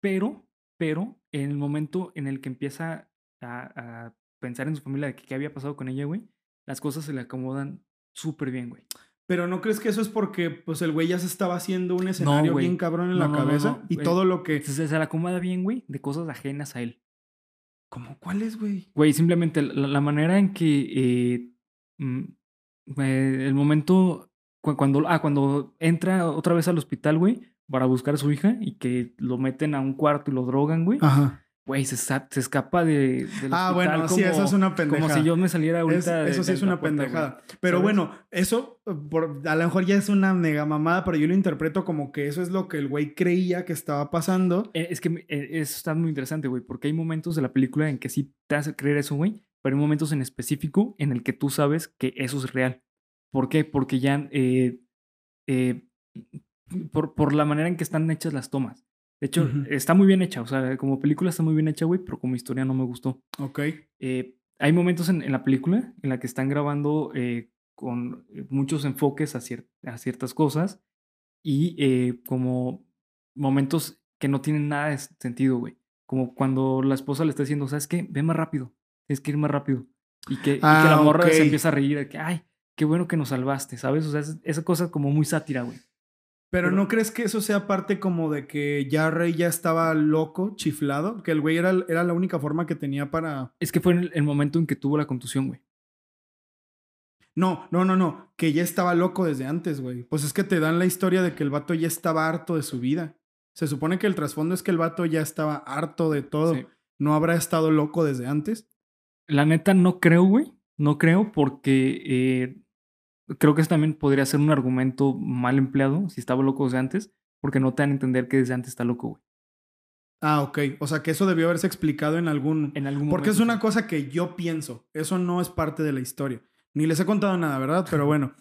Pero, pero, en el momento en el que empieza a, a pensar en su familia de que qué había pasado con ella, güey, las cosas se le acomodan súper bien, güey. Pero ¿no crees que eso es porque pues el güey ya se estaba haciendo un escenario bien cabrón en No, la no, cabeza? y güey. todo lo que... Se, se le acomoda bien, güey, de cosas ajenas a él. ¿Cómo cuál es, güey? Güey, simplemente la, la manera en que eh, mm, eh, el momento cu- cuando ah, cuando entra otra vez al hospital, güey, para buscar a su hija y que lo meten a un cuarto y lo drogan, güey. Ajá. Güey, se, se escapa de del Ah, hospital bueno, sí, eso es una pendejada. Como si yo me saliera Es- ahorita de- eso sí de es una puerta, güey. pendejada. Pero ¿sabes? bueno, eso eh, por- a lo mejor ya es una mega mamada, pero yo lo interpreto como que eso es lo que el güey creía que estaba pasando. Eh, Es que eh, eso está muy interesante, güey, porque hay momentos de la película en que sí te hace creer eso, güey, pero hay momentos en específico en el que tú sabes que eso es real. ¿Por qué? Porque ya, eh, por, por la manera en que están hechas las tomas. De hecho, Ujú. está muy bien hecha, o sea, como película está muy bien hecha, güey, pero como historia no me gustó. Ok. Eh, hay momentos en, en la película en la que están grabando eh, con muchos enfoques a, cier- a ciertas cosas y eh, como momentos que no tienen nada de sentido, güey. Como cuando la esposa le está diciendo, ¿sabes qué? Ve más rápido, tienes que ir más rápido. Y que, y que la Ah, morra ok. se empieza a reír, de que, ay, qué bueno que nos salvaste, ¿sabes? O sea, es- esa cosa como muy sátira, güey. Pero, Pero- ¿no crees que eso sea parte como de que ya Rey ya estaba loco, chiflado? Que el güey era, era la única forma que tenía para... Es que fue en el, el momento en que tuvo la contusión, güey. No, no, no, no. Que ya estaba loco desde antes, güey. Pues es que te dan la historia de que el vato ya estaba harto de su vida. Se supone que el trasfondo es que el vato ya estaba harto de todo. Sí. ¿No habrá estado loco desde antes? La neta no creo, güey. No creo porque eh, creo que eso también podría ser un argumento mal empleado si estaba loco desde antes, porque no te dan a entender que desde antes está loco, güey. Ah, ok. O sea que eso debió haberse explicado en algún... En algún Porque es una cosa que yo pienso. Eso no es parte de la historia. Ni les he contado nada, ¿verdad? Pero bueno.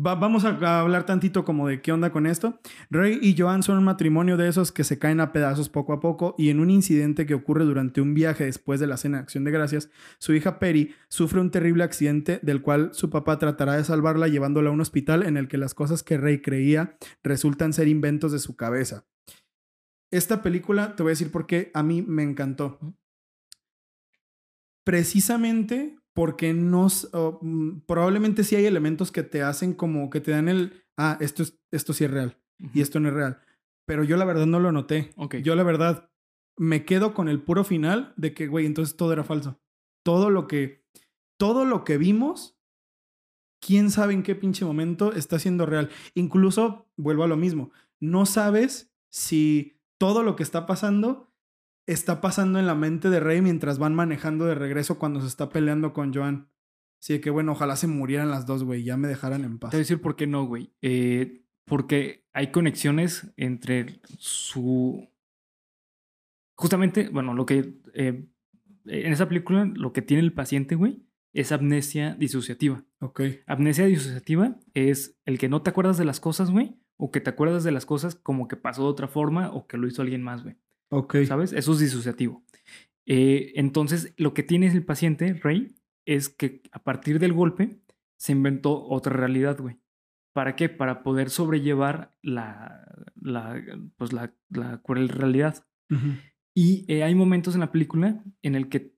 Va- vamos a, a hablar tantito como de qué onda con esto. Rey y Joan son un matrimonio de esos que se caen a pedazos poco a poco y en un incidente que ocurre durante un viaje después de la cena de acción de gracias, su hija Perry sufre un terrible accidente del cual su papá tratará de salvarla llevándola a un hospital en el que las cosas que Rey creía resultan ser inventos de su cabeza. Esta película, te voy a decir por qué a mí me encantó. Precisamente porque no, mm, probablemente sí hay elementos que te hacen como que te dan el, ah, esto, es, esto sí es real y esto no es real. Pero yo la verdad no lo noté. Ok. Yo la verdad me quedo con el puro final de que, güey, entonces todo era falso. Todo lo que, todo lo que vimos, quién sabe en qué pinche momento está siendo real. Incluso, vuelvo a lo mismo, no sabes si todo lo que está pasando está pasando en la mente de Rey mientras van manejando de regreso cuando se está peleando con Joan. Así que, bueno, ojalá se murieran las dos, güey, ya me dejaran en paz. Te voy a decir por qué no, güey. Eh, porque hay conexiones entre su. Justamente, bueno, lo que. eh, en esa película, lo que tiene el paciente, güey, es amnesia disociativa. Ok. Amnesia disociativa es el que no te acuerdas de las cosas, güey, o que te acuerdas de las cosas como que pasó de otra forma o que lo hizo alguien más, güey. Ok. ¿Sabes? Eso es disociativo. Eh, entonces, lo que tiene el paciente, Rey, es que a partir del golpe se inventó otra realidad, güey. ¿Para qué? Para poder sobrellevar la, la, pues la, la cruel realidad. Ujú. Y eh, hay momentos en la película en el que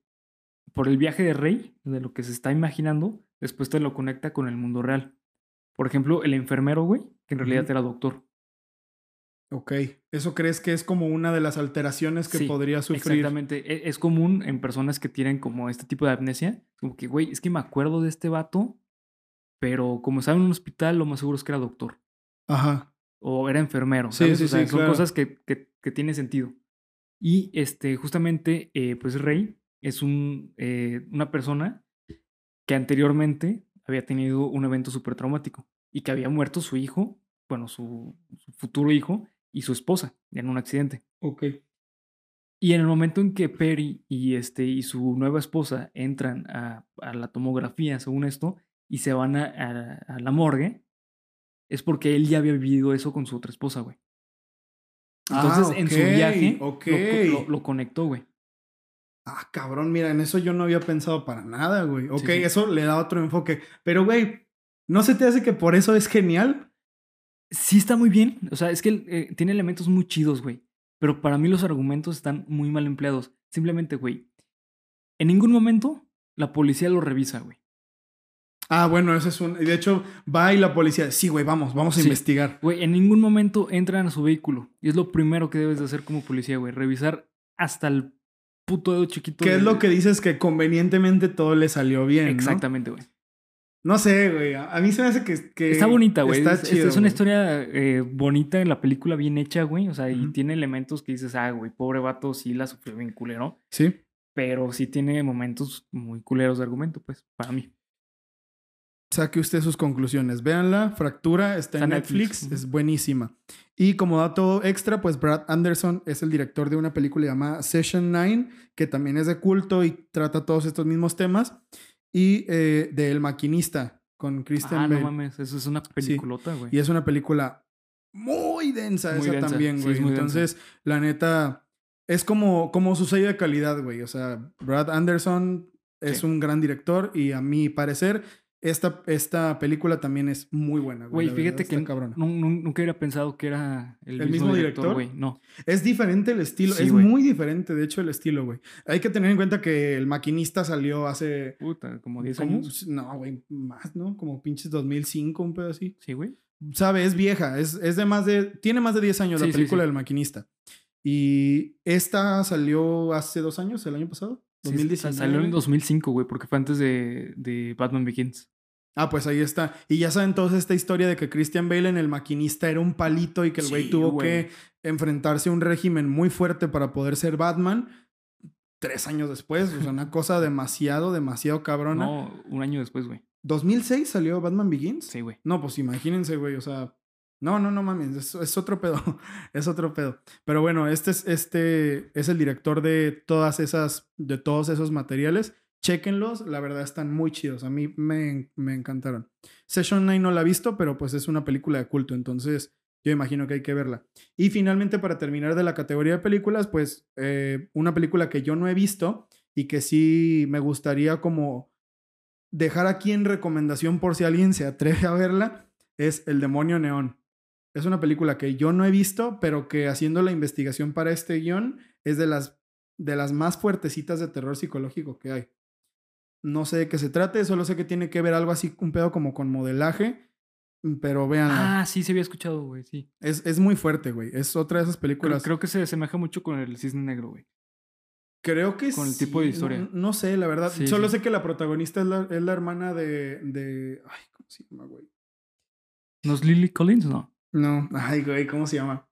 por el viaje de Rey, de lo que se está imaginando, después te lo conecta con el mundo real. Por ejemplo, el enfermero, güey, que en realidad era doctor. Ok. ¿Eso crees que es como una de las alteraciones que Sí, podría sufrir? Exactamente. E- Es común en personas que tienen como este tipo de amnesia. Como que, güey, es que me acuerdo de este vato, pero como estaba en un hospital, lo más seguro es que era doctor. Ajá. O era enfermero. Sí, ¿sabes? sí, O sea, sí, son claro. cosas que, que, que tienen sentido. Y este, justamente, eh, pues Rey es un, eh, una persona que anteriormente había tenido un evento súper traumático y que había muerto su hijo, bueno, su, su futuro hijo y su esposa en un accidente. Ok. Y en el momento en que Perry y, este, y su nueva esposa entran a, a la tomografía, según esto, y se van a, a- a la morgue, es porque él ya había vivido eso con su otra esposa, güey. Entonces, Ah, en su viaje, lo- ok. lo, lo conectó, güey. Ah, cabrón, mira, en eso yo no había pensado para nada, güey. Ok, sí. eso le da otro enfoque. Pero, güey, ¿no se te hace que por eso es genial? Sí está muy bien. O sea, es que eh, tiene elementos muy chidos, güey. Pero para mí los argumentos están muy mal empleados. Simplemente, güey. En ningún momento la policía lo revisa, güey. Ah, bueno, eso es un... De hecho, va y la policía, sí, güey, vamos, vamos a Sí. investigar. Güey, en ningún momento entran a su vehículo. Y es lo primero que debes de hacer como policía, güey. Revisar hasta el puto dedo chiquito. ¿Qué es lo que dices que convenientemente todo le salió bien? Exactamente, güey. No sé, güey. A mí se me hace que. que Está bonita, güey. Está Es, es- chido, es una güey. historia eh, bonita en la película, bien hecha, güey. O sea, y tiene elementos que dices, ah, güey, pobre vato, sí la sufrió bien culero. Sí. Pero sí tiene momentos muy culeros de argumento, pues, para mí. Saque usted sus conclusiones. Véanla, Fractura, está en Está en Netflix, es buenísima. Y como dato extra, pues Brad Anderson es el director de una película llamada Session 9, que también es de culto y trata todos estos mismos temas. Y eh, de El Maquinista, con Christian ah, no mames, eso es una peliculota, güey. Y es una película muy densa Muy esa densa, también, güey. densa. Entonces, la neta, es como, como su sello de calidad, güey. O sea, Brad Anderson es Sí. un gran director y a mi parecer, esta, esta película también es muy buena, güey. Güey, fíjate verdad, que cabrona. nu- nu- nunca hubiera pensado que era el, ¿El mismo, director, güey. No. Es diferente el estilo, Sí, es muy diferente, de hecho, el estilo, güey. Hay que tener en cuenta que El Maquinista salió hace... Puta, como 10 como- años. No, güey, más, ¿no? Como pinches 2005, un pedo así. Sí, güey. sabe, es vieja, es, es de más de, tiene más de 10 años Sí, la sí, película sí. del maquinista. Y esta salió hace dos años, el año pasado, Sí, 2019. salió en 2005, güey, porque fue antes de, de Batman Begins. Ah, pues ahí está. Y ya saben todos esta historia de que Christian Bale en el maquinista era un palito y que el güey Sí, tuvo güey. que enfrentarse a un régimen muy fuerte para poder ser Batman. Tres años después, o sea, una cosa demasiado, demasiado cabrona. No, un año después, güey. ¿2006 salió Batman Begins? Sí, güey. No, pues imagínense, güey, o sea, no, no, no mames, es, es otro pedo, es otro pedo. Pero bueno, este es, este es el director de todas esas, de todos esos materiales. Chéquenlos, la verdad están muy chidos, a mí me, me encantaron. Session 9 no la he visto, pero pues es una película de culto, entonces yo imagino que hay que verla. Y finalmente, para terminar de la categoría de películas, pues eh, una película que yo no he visto y que sí me gustaría como dejar aquí en recomendación por si alguien se atreve a verla, es El demonio neón. Es una película que yo no he visto, pero que haciendo la investigación para este guion es de las, de las más fuertecitas de terror psicológico que hay. No sé de qué se trate, solo sé que tiene que ver algo así, un pedo como con modelaje, pero véanla. Ah, sí, se había escuchado, güey, sí. Es, es muy fuerte, güey. Es otra de esas Creo, películas. creo que se asemeja mucho con el Cisne Negro, güey. Creo que Con el tipo de historia. No, no sé, la verdad. Sí, Solo sí. sé que la protagonista es la, es la hermana de, de. Ay, ¿cómo se llama, güey? ¿No es Lily Collins? No. No, ay, güey, ¿cómo se llama?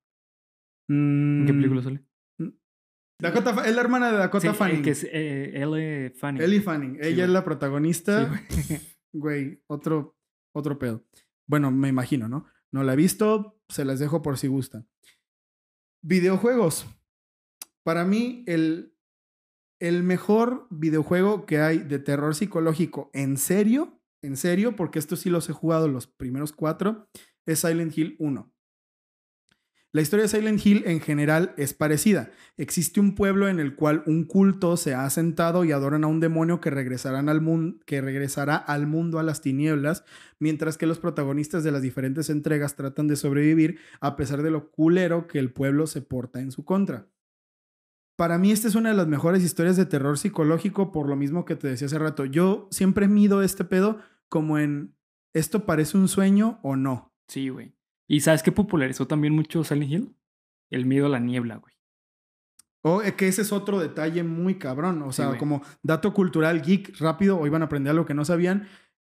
¿En qué Mm, película sale? Dakota es la hermana de Dakota Sí, Fanning. que es eh, Elle Fanning. Ellie Fanning. Ella es la Sí, protagonista. güey. güey, otro, otro pedo. Bueno, me imagino, ¿no? No la he visto, se las dejo por si gustan. Videojuegos. Para mí, el, el mejor videojuego que hay de terror psicológico en serio, en serio, porque estos sí los he jugado los primeros cuatro, es Silent Hill 1. La historia de Silent Hill en general es parecida. Existe un pueblo en el cual un culto se ha asentado y adoran a un demonio que, que regresará al mundo a las tinieblas, mientras que los protagonistas de las diferentes entregas tratan de sobrevivir a pesar de lo culero que el pueblo se porta en su contra. Para mí esta es una de las mejores historias de terror psicológico por lo mismo que te decía hace rato. Yo siempre mido este pedo como en esto parece un sueño o no. Sí, güey. ¿Y sabes qué popularizó también mucho Silent Hill? El miedo a la niebla, güey. O eh, que ese es otro detalle muy cabrón. O sea, como dato cultural geek rápido, o iban a aprender algo que no sabían.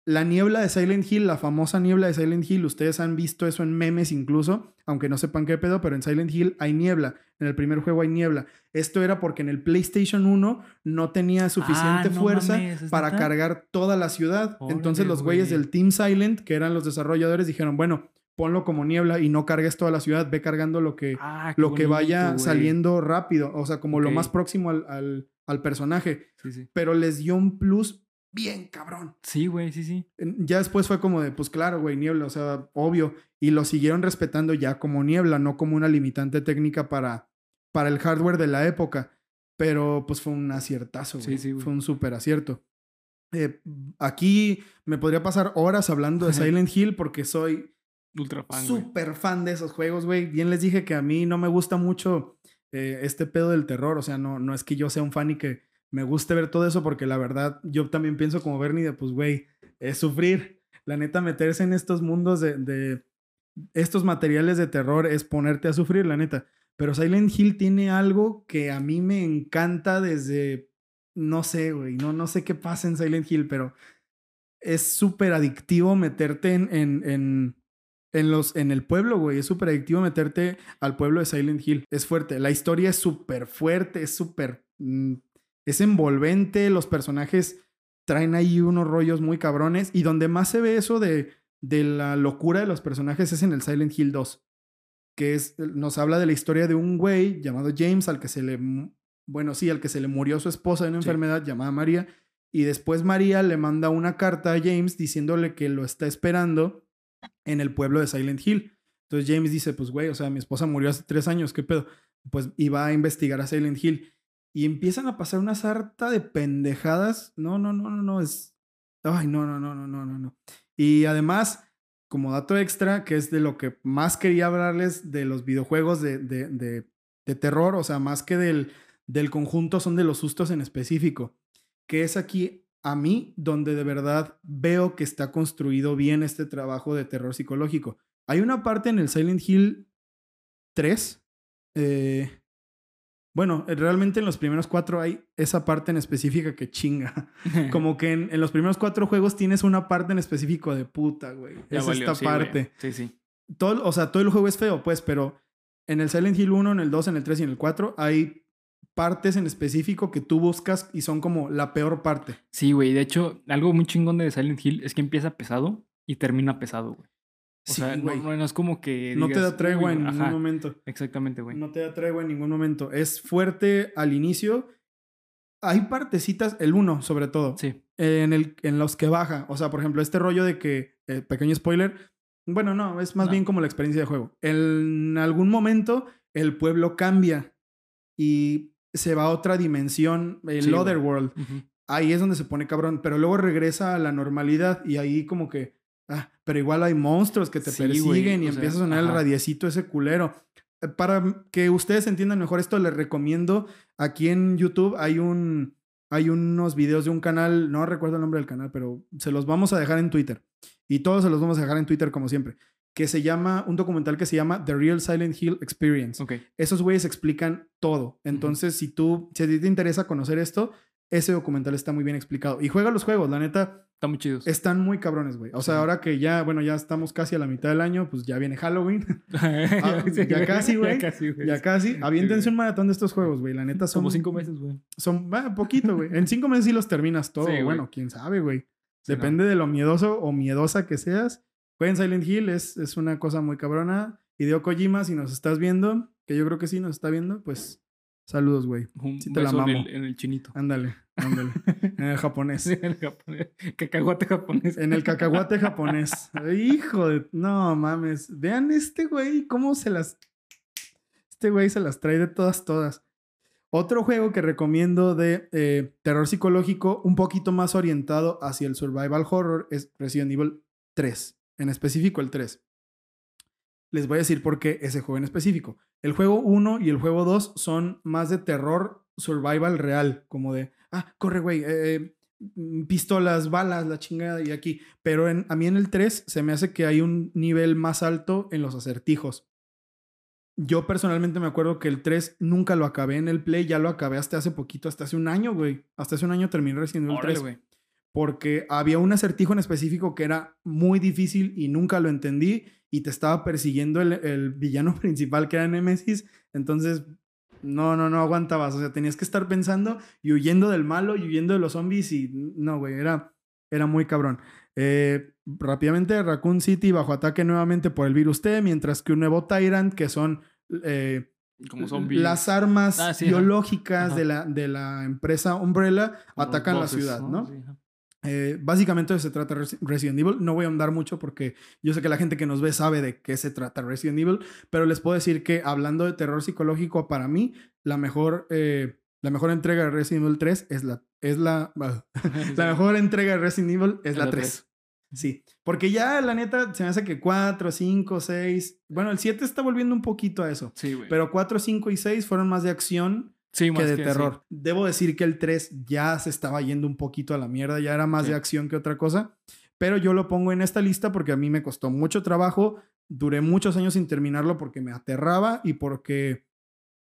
la niebla de Silent Hill, la famosa niebla de Silent Hill, ustedes han visto eso en memes incluso, aunque no sepan qué pedo, pero en Silent Hill hay niebla. En el primer juego hay niebla. Esto era porque en el PlayStation 1 no tenía suficiente Ah, no fuerza mames, ¿es para cargar toda la ciudad. Entonces los güeyes güey. del Team Silent, que eran los desarrolladores, dijeron, bueno, ponlo como niebla y no cargues toda la ciudad, ve cargando lo que, Ah, lo que vaya saliendo rápido, o sea, como lo más próximo al, al- al personaje. Sí, sí. Pero les dio un plus bien cabrón. Sí, güey, sí, sí. Ya después fue como de, pues claro, güey, niebla, o sea, obvio. Y lo siguieron respetando ya como niebla, no como una limitante técnica para, para el hardware de la época. Pero pues fue un aciertazo, Sí, güey. sí, güey. Fue un súper acierto. Eh, aquí me podría pasar horas hablando de Silent Hill porque soy Ultra fan, súper fan de esos juegos, güey. Bien les dije que a mí no me gusta mucho eh, este pedo del terror. O sea, no, no es que yo sea un fan y que me guste ver todo eso, porque la verdad yo también pienso como Bernie de, pues, güey, es sufrir. La neta, meterse en estos mundos de, de estos materiales de terror es ponerte a sufrir, la neta. Pero Silent Hill tiene algo que a mí me encanta desde, no sé, güey, no, no sé qué pasa en Silent Hill, pero es súper adictivo meterte en, en, en los, en el pueblo, güey. Es súper adictivo meterte al pueblo de Silent Hill. Es fuerte. La historia es súper fuerte, es súper... mm, es envolvente, los personajes traen ahí unos rollos muy cabrones. Y donde más se ve eso de, de la locura de los personajes es en el Silent Hill 2. Que es, nos habla de la historia de un güey llamado James al que se le... mu- Bueno, sí, al que se le murió su esposa de una Sí. enfermedad llamada María. Y después María le manda una carta a James diciéndole que lo está esperando en el pueblo de Silent Hill. Entonces James dice, pues güey, o sea, mi esposa murió hace tres años, ¿qué pedo? Pues iba a investigar a Silent Hill. Y empiezan a pasar una sarta de pendejadas. No, no, no, no, no, es... Ay, no, no, no, no, no, no, no. Y además, como dato extra, que es de lo que más quería hablarles de los videojuegos de, de, de, de terror, o sea, más que del, del conjunto, son de los sustos en específico. Que es aquí, a mí, donde de verdad veo que está construido bien este trabajo de terror psicológico. Hay una parte en el Silent Hill 3. eh, bueno, realmente en los primeros cuatro hay esa parte en específica que chinga. Como que en, en los primeros cuatro juegos tienes una parte en específico de puta, güey. Es valió, esta sí, güey. parte. Sí, sí. Todo, o sea, todo el juego es feo, pues, pero en el Silent Hill 1, en el 2, en el 3 y en el 4 hay partes en específico que tú buscas y son como la peor parte. Sí, güey. De hecho, algo muy chingón de Silent Hill es que empieza pesado y termina pesado, güey. O Sí, sea, no, es como que. No te da tregua "Uy, en ningún ajá". momento. Exactamente, güey. No te da tregua en ningún momento. Es fuerte al inicio. Hay partecitas, el 1 sobre todo, Sí. en, el, en los que baja. O sea, por ejemplo, este rollo de que, eh, pequeño spoiler, bueno, no, es más No. bien como la experiencia de juego. En algún momento el pueblo cambia y se va a otra dimensión, el Sí, güey. Otherworld. Ujú. Ahí es donde se pone cabrón, pero luego regresa a la normalidad y ahí como que, ah, pero igual hay monstruos que te Sí, persiguen y sea, empieza a sonar el radiecito ese culero. Eh, Para que ustedes entiendan mejor esto, les recomiendo aquí en YouTube hay un hay unos videos de un canal, no recuerdo el nombre del canal, pero se los vamos a dejar en Twitter. Y todos se los vamos a dejar en Twitter como siempre, que se llama un documental que se llama The Real Silent Hill Experience Ok. esos güeyes explican todo. Entonces, si tú, si a ti te interesa conocer esto, ese documental está muy bien explicado. Y juega los juegos, la neta, Está muy chidos. están muy cabrones, güey. O sea, Sí. ahora que ya, bueno, ya estamos casi a la mitad del año, pues ya viene Halloween. Ah, Sí, ya casi, güey. Ya casi, güey. ya casi. Aviéntense un maratón de estos juegos, güey. La neta son. Como cinco meses, güey. Son, poquito, güey. En cinco meses sí los terminas todo. Bueno, quién sabe, güey. No. Depende de lo miedoso o miedosa que seas. Jueguen Silent Hill, es, es una cosa muy cabrona. Hideo Kojima, si nos estás viendo, que yo creo que sí nos está viendo, pues saludos, güey. Un Sí te la en mamo. el, en el chinito. Ándale, ándale. en el japonés. en el japonés. Cacahuate japonés. En el cacahuate japonés. Hijo de... No mames. Vean este güey, cómo se las... Este güey se las trae de todas, todas. Otro juego que recomiendo de eh, terror psicológico, un poquito más orientado hacia el survival horror, es Resident Evil 3. En específico el 3. Les voy a decir por qué ese juego en específico. El juego 1 y el juego 2 son más de terror survival real, como de, ah, corre, güey, eh, mm, pistolas, balas, la chingada y aquí. Pero en- a mí en el 3 se me hace que hay un nivel más alto en los acertijos. Yo personalmente me acuerdo que el 3 nunca lo acabé en el play, ya lo acabé hasta hace poquito, hasta hace un año, güey. Hasta hace un año terminé Resident Evil Órale, 3. güey. Porque había un acertijo en específico que era muy difícil y nunca lo entendí y te estaba persiguiendo el, el villano principal que era Nemesis. Entonces, no, no, no aguantabas. O sea, tenías que estar pensando y huyendo del malo y huyendo de los zombies y no, güey, era, era muy cabrón. Eh, rápidamente, Raccoon City bajo ataque nuevamente por el virus T, mientras que un nuevo Tyrant, que son eh, Como zombies. las armas Ah, sí, biológicas Ajá. de la, de la empresa Umbrella, Como atacan la ciudad, ¿no? Sí, ajá. Eh, básicamente de eso se trata Resi- Resident Evil. No voy a ahondar mucho porque yo sé que la gente que nos ve sabe de qué se trata Resident Evil, pero les puedo decir que hablando de terror psicológico, para mí, la mejor, eh, la mejor entrega de Resident Evil 3 es la... Es la, la mejor entrega de Resident Evil es la la 3. Sí, porque ya la neta se me hace que 4, 5, 6, bueno, el 7 está volviendo un poquito a eso, Sí, güey. pero 4, 5 y 6 fueron más de acción sí, que más de sí. terror. Debo decir que el 3 ya se estaba yendo un poquito a la mierda, ya era más Sí. de acción que otra cosa, pero yo lo pongo en esta lista porque a mí me costó mucho trabajo, duré muchos años sin terminarlo porque me aterraba y porque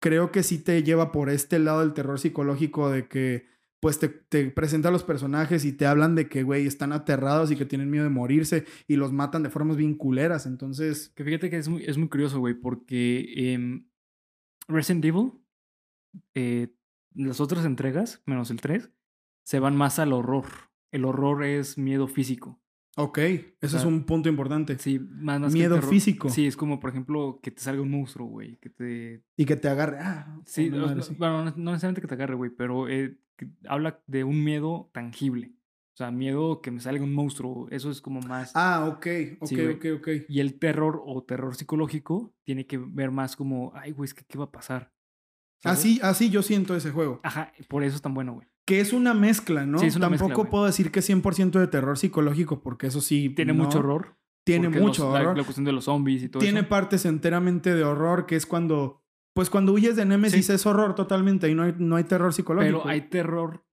creo que sí te lleva por este lado del terror psicológico de que pues te, te presenta a los personajes y te hablan de que, güey, están aterrados y que tienen miedo de morirse y los matan de formas bien culeras. Entonces, Que fíjate que es muy, es muy curioso, güey, porque em, Resident Evil, eh, las otras entregas, menos el 3, se van más al horror. El horror es miedo físico. ok, eso es sea, un punto importante. Sí, más, más que Miedo terror. físico. Sí, es como, por ejemplo, que te salga un monstruo, güey, que te... Y que te agarre. Ah, Sí, una o- madre así. bueno, no, no necesariamente que te agarre, güey, pero eh, que habla de un miedo tangible. O sea, miedo que me salga un monstruo, eso es como más... Ah, ok, ok, Sí, ok. Y el terror o terror psicológico tiene que ver más como, ay, güey, es que ¿qué va a pasar? ¿Sabes? Así, así yo siento ese juego. Ajá, por eso es tan bueno, güey. Que es una mezcla, ¿no? Sí, es una Tampoco mezcla, puedo decir que es 100% de terror psicológico, porque eso sí. Tiene no. mucho horror. Tiene mucho los- la- horror. La, cuestión de los zombies y todo Tiene eso. partes enteramente de horror, que es cuando. Pues cuando huyes de Nemesis Sí. es horror totalmente y no hay, no hay terror psicológico. Pero hay terror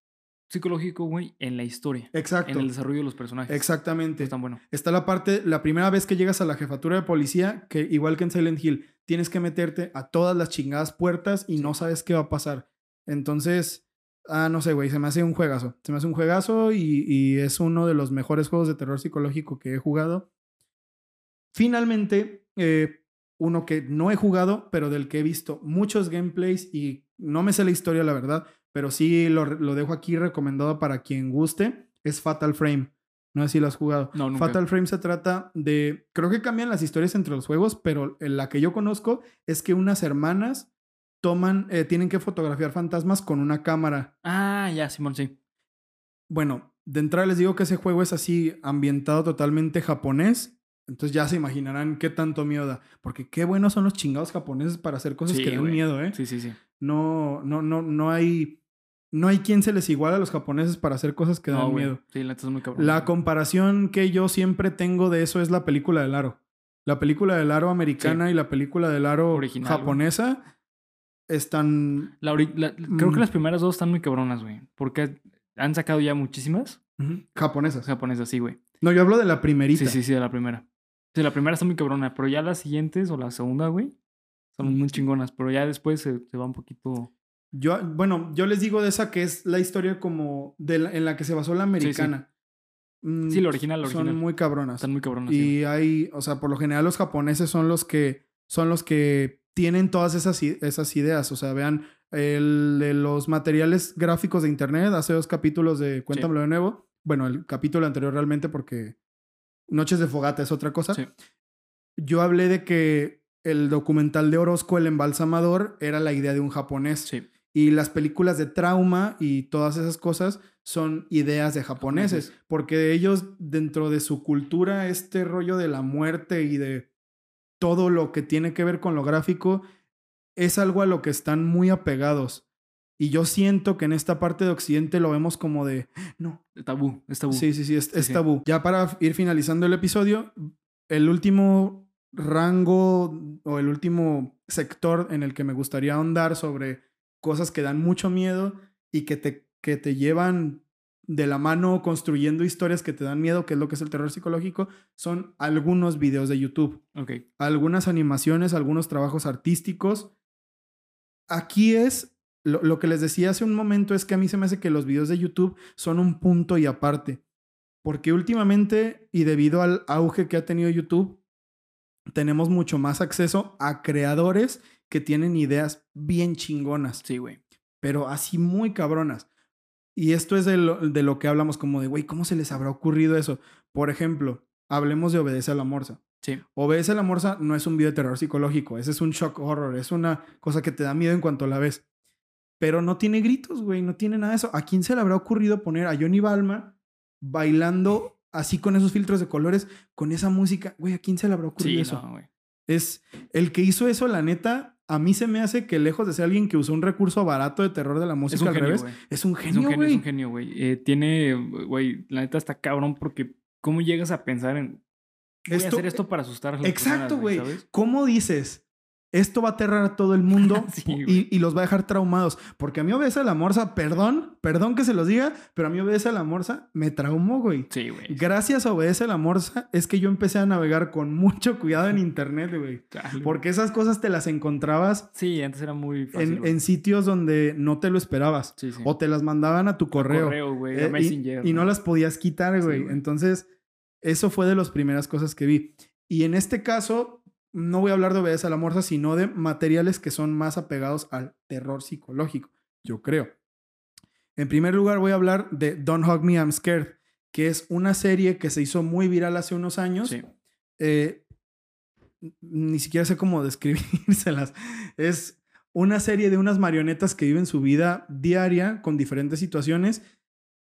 psicológico, güey, en la historia. Exacto. En el desarrollo de los personajes. Exactamente. Es tan bueno. Está la parte, la primera vez que llegas a la jefatura de policía, que igual que en Silent Hill, tienes que meterte a todas las chingadas puertas y no sabes qué va a pasar. Entonces, ah, no sé, güey, se me hace un juegazo. Se me hace un juegazo y, y es uno de los mejores juegos de terror psicológico que he jugado. Finalmente, eh, uno que no he jugado, pero del que he visto muchos gameplays y no me sé la historia, la verdad, pero sí lo, lo dejo aquí recomendado para quien guste, es Fatal Frame. No sé si lo has jugado. No, nunca. Fatal Frame se trata de. Creo que cambian las historias entre los juegos, pero en la que yo conozco es que unas hermanas toman. eh, tienen que fotografiar fantasmas con una cámara. Ah, ya, Simón, sí. Bueno, de entrada les digo que ese juego es así, ambientado totalmente japonés. Entonces ya se imaginarán qué tanto miedo da. Porque qué buenos son los chingados japoneses para hacer cosas Sí, que dan miedo, ¿eh? Sí, sí, sí. No, no, no, no hay. No hay quien se les iguala a los japoneses para hacer cosas que dan miedo. Sí, la muy cabrón. La comparación que yo siempre tengo de eso es la película del aro. La película del aro americana y la película del aro Original, japonesa están... La Creo Mm. que las primeras dos están muy cabronas, güey. Porque han sacado ya muchísimas japonesas. japonesas, sí, güey. No, yo hablo de la primerita. Sí, sí, sí, de la primera. Sí, la primera está muy cabrona, pero ya las siguientes o la segunda, güey, son muy chingonas, pero ya después se, se va un poquito... Yo, bueno, yo les digo de esa que es la historia como de la- en la que se basó la americana. Mm, Sí, la original, la original. Son muy cabronas. Están muy cabronas. sí. Y hay, o sea, por lo general los japoneses son los que son los que tienen todas esas, esas ideas. O sea, vean el, de los materiales gráficos de internet, hace dos capítulos de Cuéntamelo de nuevo. Bueno, el capítulo anterior realmente porque Noches de Fogata es otra cosa. Sí. Yo hablé de que el documental de Orozco, El Embalsamador, era la idea de un japonés. Sí. Y las películas de trauma y todas esas cosas son ideas de japoneses, porque ellos dentro de su cultura este rollo de la muerte y de todo lo que tiene que ver con lo gráfico es algo a lo que están muy apegados. Y yo siento que en esta parte de Occidente lo vemos como de, no, tabú, es tabú. Sí, sí, sí, es, Sí, es sí. tabú. Ya para ir finalizando el episodio, el último rango o el último sector en el que me gustaría ahondar sobre cosas que dan mucho miedo y que te, que te llevan de la mano construyendo historias que te dan miedo, que es lo que es el terror psicológico, son algunos videos de YouTube algunas animaciones, algunos trabajos artísticos. Aquí es, lo, lo que les decía hace un momento es que a mí se me hace que los videos de YouTube son un punto y aparte. Porque últimamente, y debido al auge que ha tenido YouTube, tenemos mucho más acceso a creadores que tienen ideas bien chingonas, Sí, güey. pero así muy cabronas. Y esto es de lo, de lo que hablamos como de, güey, ¿cómo se les habrá ocurrido eso? Por ejemplo, hablemos de Obedece a la Morsa. Sí. Obedece a la Morsa no es un video de terror psicológico, ese es un shock horror, es una cosa que te da miedo en cuanto la ves. Pero no tiene gritos, güey, no tiene nada de eso. ¿A quién se le habrá ocurrido poner a Johnny Balma bailando así con esos filtros de colores, con esa música? Güey, ¿a quién se le habrá ocurrido Sí, eso? no. Es el que hizo eso, la neta, a mí se me hace que lejos de ser alguien que usó un recurso barato de terror de la música al genio, revés, es un Es un genio, es un genio, güey. Eh, tiene, güey, la neta está cabrón porque ¿cómo llegas a pensar en voy Esto- a hacer esto para asustar a las Exacto, güey. ¿Cómo dices? Esto va a aterrar a todo el mundo Sí, y, y los va a dejar traumados. Porque a mí obedece a la morsa, perdón, perdón que se los diga, pero a mí obedece a la morsa, me traumó, güey. Sí, güey. Gracias a obedece a la morsa es que yo empecé a navegar con mucho cuidado en internet, güey. Porque esas cosas te las encontrabas Sí, antes era muy fácil. en, en sitios donde no te lo esperabas. Sí, sí. O te las mandaban a tu correo. Correo, güey. Eh, Messenger. y, y no las podías quitar, güey. güey. Entonces, eso fue de las primeras cosas que vi. Y en este caso, no voy a hablar de Obedece a la Morsa, sino de materiales que son más apegados al terror psicológico, yo creo. En primer lugar, voy a hablar de Don't Hug Me, I'm Scared, que es una serie que se hizo muy viral hace unos años. Sí. Eh, ni siquiera sé cómo describírselas. Es una serie de unas marionetas que viven su vida diaria con diferentes situaciones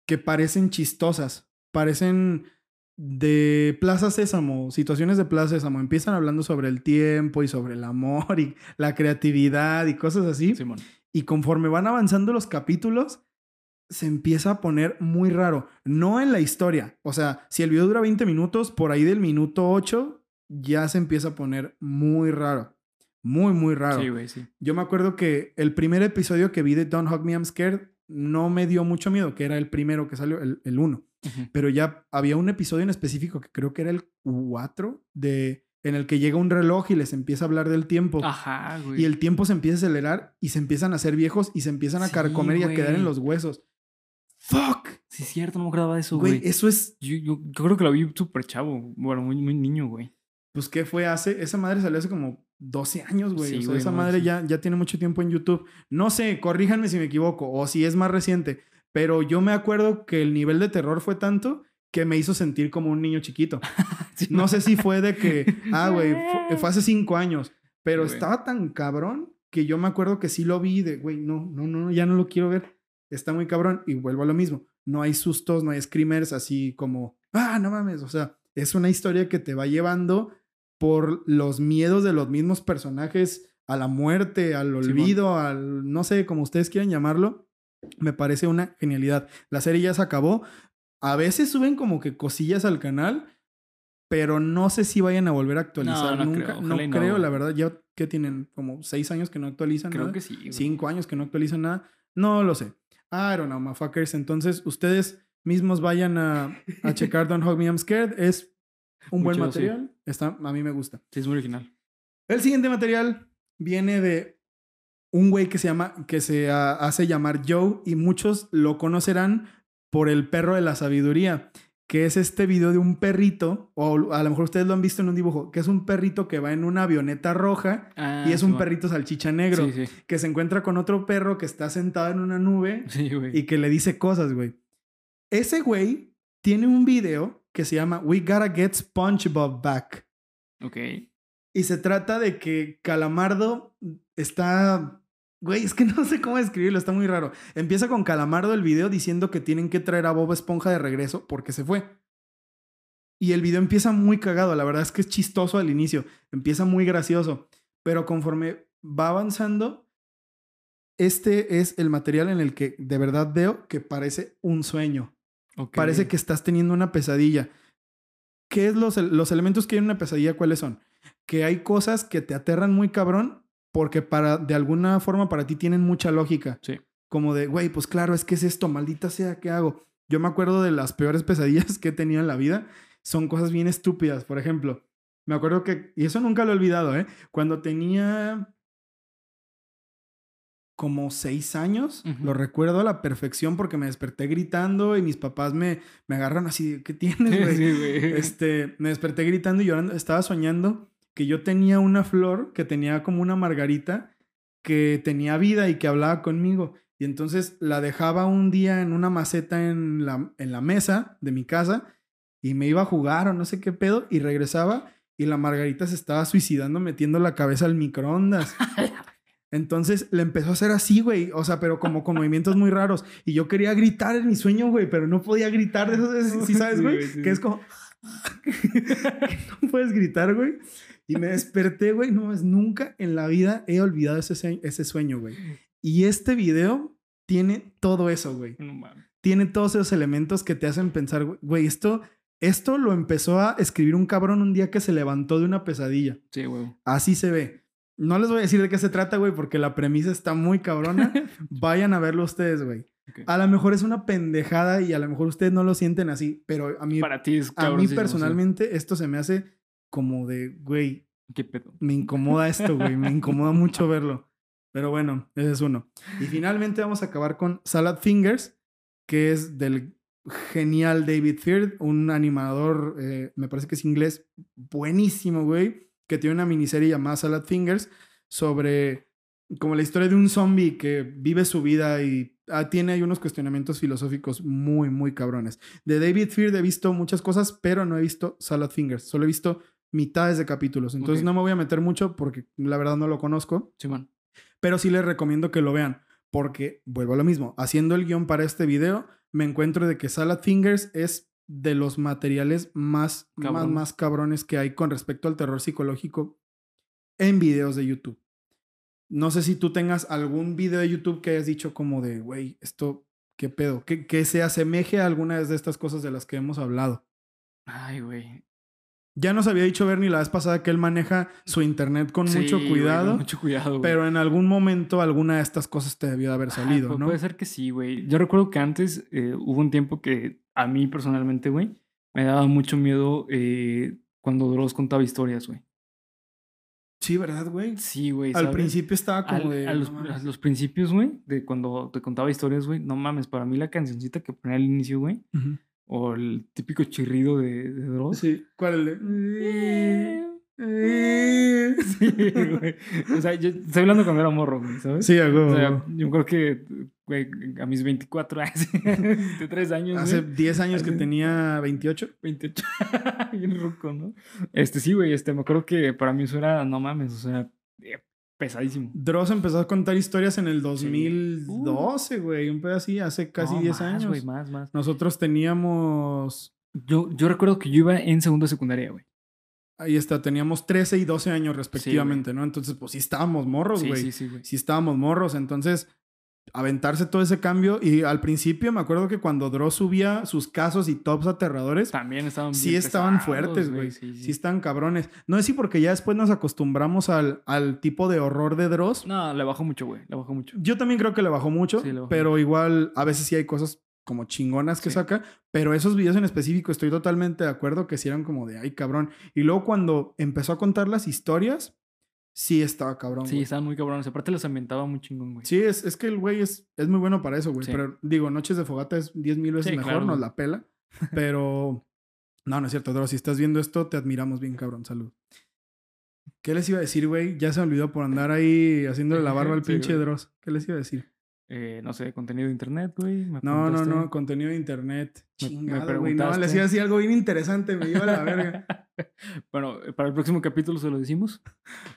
que parecen chistosas, parecen de Plaza Sésamo, situaciones de Plaza Sésamo. Empiezan hablando sobre el tiempo y sobre el amor y la creatividad y cosas así. Simón. Y conforme van avanzando los capítulos, se empieza a poner muy raro. No en la historia. O sea, si el video dura 20 minutos, por ahí del minuto 8 ya se empieza a poner muy raro. Muy, muy raro. Sí, güey, sí. Yo me acuerdo que el primer episodio que vi de Don't Hug Me, I'm Scared no me dio mucho miedo, que era el primero que salió, el 1. Ujú. Pero ya había un episodio en específico que creo que era el 4, de, en el que llega un reloj y les empieza a hablar del tiempo. Ajá, güey. Y el tiempo se empieza a acelerar y se empiezan a hacer viejos y se empiezan a Sí, carcomer y a quedar en los huesos. ¡Fuck! Sí, es cierto, no me acordaba de eso, Güey, güey. eso es. Yo, yo, yo creo que lo vi súper chavo. Bueno, muy, muy niño, güey. Pues, ¿qué fue hace? Esa madre salió hace como 12 años, güey. Sí, o sea, güey, esa no, madre sí. ya, ya tiene mucho tiempo en YouTube. No sé, corríjanme si me equivoco o si es más reciente. Pero yo me acuerdo que el nivel de terror fue tanto que me hizo sentir como un niño chiquito. No sé si fue de que, ah, güey, fue, fue hace cinco años, pero estaba tan cabrón que yo me acuerdo que sí lo vi de, güey, no, no, no, ya no lo quiero ver. Está muy cabrón y vuelvo a lo mismo. No hay sustos, no hay screamers así como, ah, no mames, o sea, es una historia que te va llevando por los miedos de los mismos personajes a la muerte, al olvido, al, no sé, como ustedes quieran llamarlo. Me parece una genialidad. La serie ya se acabó. A veces suben como que cosillas al canal, pero no sé si vayan a volver a actualizar. no Nunca, creo. no creo, la verdad. Ya que tienen como seis años que no actualizan. Creo nada. que sí. güey. Cinco años que no actualizan nada. No lo sé. I don't know, motherfuckers. Entonces, ustedes mismos vayan a, a checar Don't Hug Me, I'm Scared. Es un buen sí. material. Está, a mí me gusta. Sí, es muy original. El siguiente material viene de un güey que se llama, que se hace llamar Joe y muchos lo conocerán por el perro de la sabiduría, que es este video de un perrito, o a lo mejor ustedes lo han visto en un dibujo, que es un perrito que va en una avioneta roja Ah, y es un perrito salchicha negro, Sí, sí. que se encuentra con otro perro que está sentado en una nube Sí, y que le dice cosas, güey. Ese güey tiene un video que se llama We Gotta Get SpongeBob Back. Ok. Y se trata de que Calamardo está... Güey, es que no sé cómo describirlo, está muy raro. Empieza con Calamardo el video diciendo que tienen que traer a Bob Esponja de regreso porque se fue. Y el video empieza muy cagado, la verdad es que es chistoso al inicio, empieza muy gracioso, pero conforme va avanzando, este es el material en el que de verdad veo que parece un sueño. Parece que estás teniendo una pesadilla. ¿Qué es los, los elementos que hay en una pesadilla? ¿Cuáles son? Que hay cosas que te aterran muy cabrón porque para, de alguna forma para ti tienen mucha lógica. Sí. Como de, güey, pues claro, es que es esto, maldita sea, ¿qué hago? Yo me acuerdo de las peores pesadillas que he tenido en la vida. Son cosas bien estúpidas. Por ejemplo, me acuerdo que, y eso nunca lo he olvidado, ¿eh? Cuando tenía como seis años. Lo recuerdo a la perfección porque me desperté gritando y mis papás me, me agarran así, ¿qué tienes, güey? Sí, güey. Este, me desperté gritando y llorando. Estaba soñando que yo tenía una flor que tenía como una margarita que tenía vida y que hablaba conmigo. Y entonces la dejaba un día en una maceta en la, en la mesa de mi casa y me iba a jugar o no sé qué pedo y regresaba y la margarita se estaba suicidando metiendo la cabeza al microondas. Entonces le empezó a hacer así, güey. O sea, pero como con movimientos muy raros. Y yo quería gritar en mi sueño, güey, pero no podía gritar de eso. ¿Sí sabes, güey? sí, que es como... no puedes gritar, güey. Y me desperté, güey. No, es nunca en la vida he olvidado ese, ese sueño, güey. Y este video tiene todo eso, güey. No mames. Tiene todos esos elementos que te hacen pensar, güey, esto, esto lo empezó a escribir un cabrón un día que se levantó de una pesadilla. Sí, güey. Así se ve. No les voy a decir de qué se trata, güey, porque la premisa está muy cabrona. Vayan a verlo ustedes, güey. A lo mejor es una pendejada y a lo mejor ustedes no lo sienten así, pero a mí, Para ti es a mí sí. personalmente esto se me hace como de, güey, ¿Qué pedo? me incomoda esto, güey, me incomoda mucho verlo. Pero bueno, ese es uno. Y finalmente vamos a acabar con Salad Fingers, que es del genial David Feard, un animador, eh, me parece que es inglés, buenísimo, güey, que tiene una miniserie llamada Salad Fingers sobre como la historia de un zombie que vive su vida y tiene ahí unos cuestionamientos filosóficos muy, muy cabrones. De David Feard he visto muchas cosas, pero no he visto Salad Fingers, solo he visto mitades de capítulos. Entonces no me voy a meter mucho porque la verdad no lo conozco. Simón. Pero sí les recomiendo que lo vean, porque vuelvo a lo mismo. Haciendo el guion para este video, me encuentro de que Salad Fingers es de los materiales más, más, más cabrones que hay con respecto al terror psicológico en videos de YouTube. No sé si tú tengas algún video de YouTube que hayas dicho como de, güey, esto, ¿qué pedo? Que, que se asemeje a alguna de estas cosas de las que hemos hablado. Ay, güey. Ya nos había dicho Bernie la vez pasada que él maneja su internet con Sí, mucho cuidado. mucho cuidado, güey. Pero en algún momento alguna de estas cosas te debió de haber Ah, salido, ¿no? Puede ser que sí, güey. Yo recuerdo que antes eh, hubo un tiempo que a mí personalmente, güey, me daba mucho miedo eh, cuando Dross contaba historias, güey. Sí, ¿verdad, güey? Sí, güey. Al ¿sabes? principio estaba como Al- de... a, los, no a mames. los principios, güey, de cuando te contaba historias, güey, no mames, para mí la cancioncita que ponía al inicio, güey, o el típico chirrido de, de Dross. Sí, ¿cuál es el de...? Sí, güey. O sea, yo estoy hablando cuando era morro, güey, ¿sabes? Sí, a huevo, O sea, yo creo que, güey, a mis 24 años, 23 años, Hace güey, 10 años que tenía 28. 28, bien ruco, ¿no? Este, sí, güey, este, me acuerdo que para mí eso era, no mames, o sea, eh, pesadísimo. Dross empezó a contar historias en el 2012, güey. Un pedo así, hace casi No, 10 más, años. güey, más, más. Nosotros teníamos... Yo, yo recuerdo que yo iba en segundo de secundaria, güey. Ahí está, teníamos 13 y 12 años respectivamente, ¿no? Entonces, pues sí estábamos morros, Sí, güey. sí, sí, güey. sí estábamos morros, entonces aventarse todo ese cambio y al principio me acuerdo que cuando Dross subía sus casos y tops aterradores, También estaban sí estaban pesados, fuertes, güey. Sí, Sí, sí. están cabrones. No sé si porque ya después nos acostumbramos al, al tipo de horror de Dross. No, le bajó mucho, güey, le bajó mucho. Yo también creo que le bajó mucho, Sí, le bajó pero igual a veces sí hay cosas como chingonas que Sí. saca, pero esos videos en específico estoy totalmente de acuerdo que sí eran como de, ay, cabrón. Y luego cuando empezó a contar las historias, sí estaba cabrón. Sí, güey. estaban muy cabrones. Aparte los ambientaba muy chingón, güey. Sí, es, es que el güey es, es muy bueno para eso, güey. Sí. Pero digo, Noches de Fogata es 10 mil veces Sí, mejor, claro. nos la pela. Pero no, no es cierto, Dross. Si estás viendo esto, te admiramos bien, cabrón. Salud. ¿Qué les iba a decir, güey? Ya se me olvidó por andar ahí haciéndole la barba al Sí, pinche güey. Dross. ¿Qué les iba a decir? Eh, no sé, contenido de internet, güey. No, no, no, contenido de internet. Me- me Chingado, güey. No, les iba a decir algo bien interesante, me lleva a la verga. bueno, eh, para el próximo capítulo se lo decimos.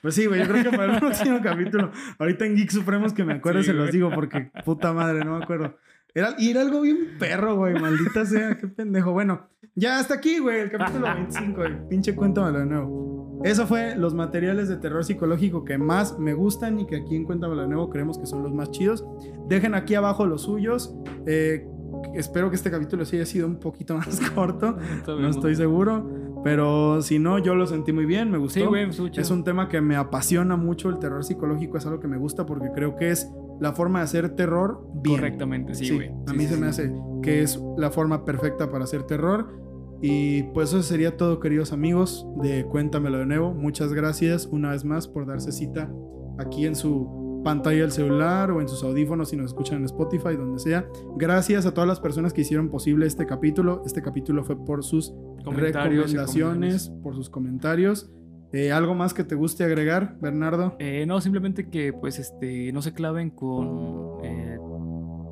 Pues sí, güey, yo creo que para el próximo capítulo, ahorita en Geek Supremos que me acuerde Sí, se los güey. digo porque puta madre, no me acuerdo. Era, y era algo bien perro, güey, maldita sea, qué pendejo. Bueno, ya hasta aquí, güey, el capítulo 25, güey. Pinche cuéntamelo de nuevo. Eso fue los materiales de terror psicológico que más me gustan y que aquí en Cuéntamelo de nuevo creemos que son los más chidos. Dejen aquí abajo los suyos. Eh, espero que este capítulo sí haya sido un poquito más corto. No estoy seguro. Pero si no, yo lo sentí muy bien, me gustó. Sí, güey. Es un tema que me apasiona mucho, el terror psicológico es algo que me gusta porque creo que es la forma de hacer terror bien. Correctamente, sí, Sí, güey. a mí sí, se me hace que es la forma perfecta para hacer terror. Y pues eso sería todo, queridos amigos, de Cuéntamelo de nuevo. Muchas gracias una vez más por darse cita aquí en su pantalla del celular o en sus audífonos si nos escuchan en Spotify, donde sea. Gracias a todas las personas que hicieron posible este capítulo. Este capítulo fue por sus recomendaciones, por sus comentarios. Eh, ¿Algo más que te guste agregar, Bernardo? Eh, no, simplemente que pues este no se claven con, eh,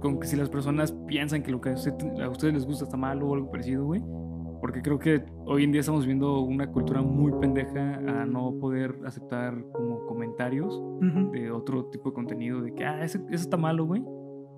con que si las personas piensan que lo que a ustedes les gusta está mal o algo parecido, güey. Porque creo que hoy en día estamos viendo una cultura muy pendeja a no poder aceptar como comentarios Ujú. de otro tipo de contenido de que, ah, eso, eso está malo, güey.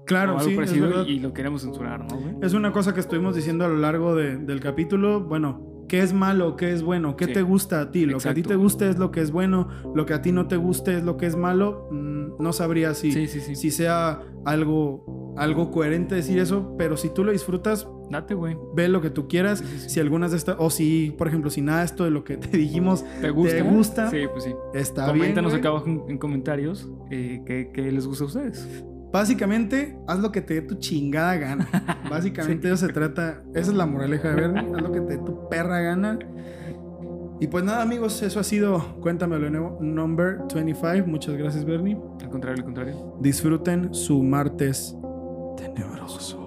Claro, sí, es y, lo queremos censurar, ¿no, güey? Es una cosa que estuvimos diciendo a lo largo de- del capítulo. Bueno, ¿qué es malo? ¿Qué es bueno? ¿Qué Sí. te gusta a ti? Lo que a ti Exacto. te guste es lo que es bueno. Lo que a ti no te guste es lo que es malo. Mm, no sabría si, sí, sí. si sea algo, algo coherente decir eso, pero si tú lo disfrutas, Date, güey. ve lo que tú quieras. Sí, sí, sí. Si algunas de estas, o si, por ejemplo, si nada de esto de lo que te dijimos ¿Te gusta? gusta? Sí, pues sí. está bien. Coméntanos acá abajo en, en comentarios eh, qué, qué les gusta a ustedes. Básicamente, haz lo que te dé tu chingada gana. Básicamente eso se trata, esa es la moraleja de Bernie, haz lo que te dé tu perra gana. Y pues nada, amigos, eso ha sido Cuéntame lo nuevo, number 25. Muchas gracias, Bernie. Al contrario, al contrario. Disfruten su martes tenebroso.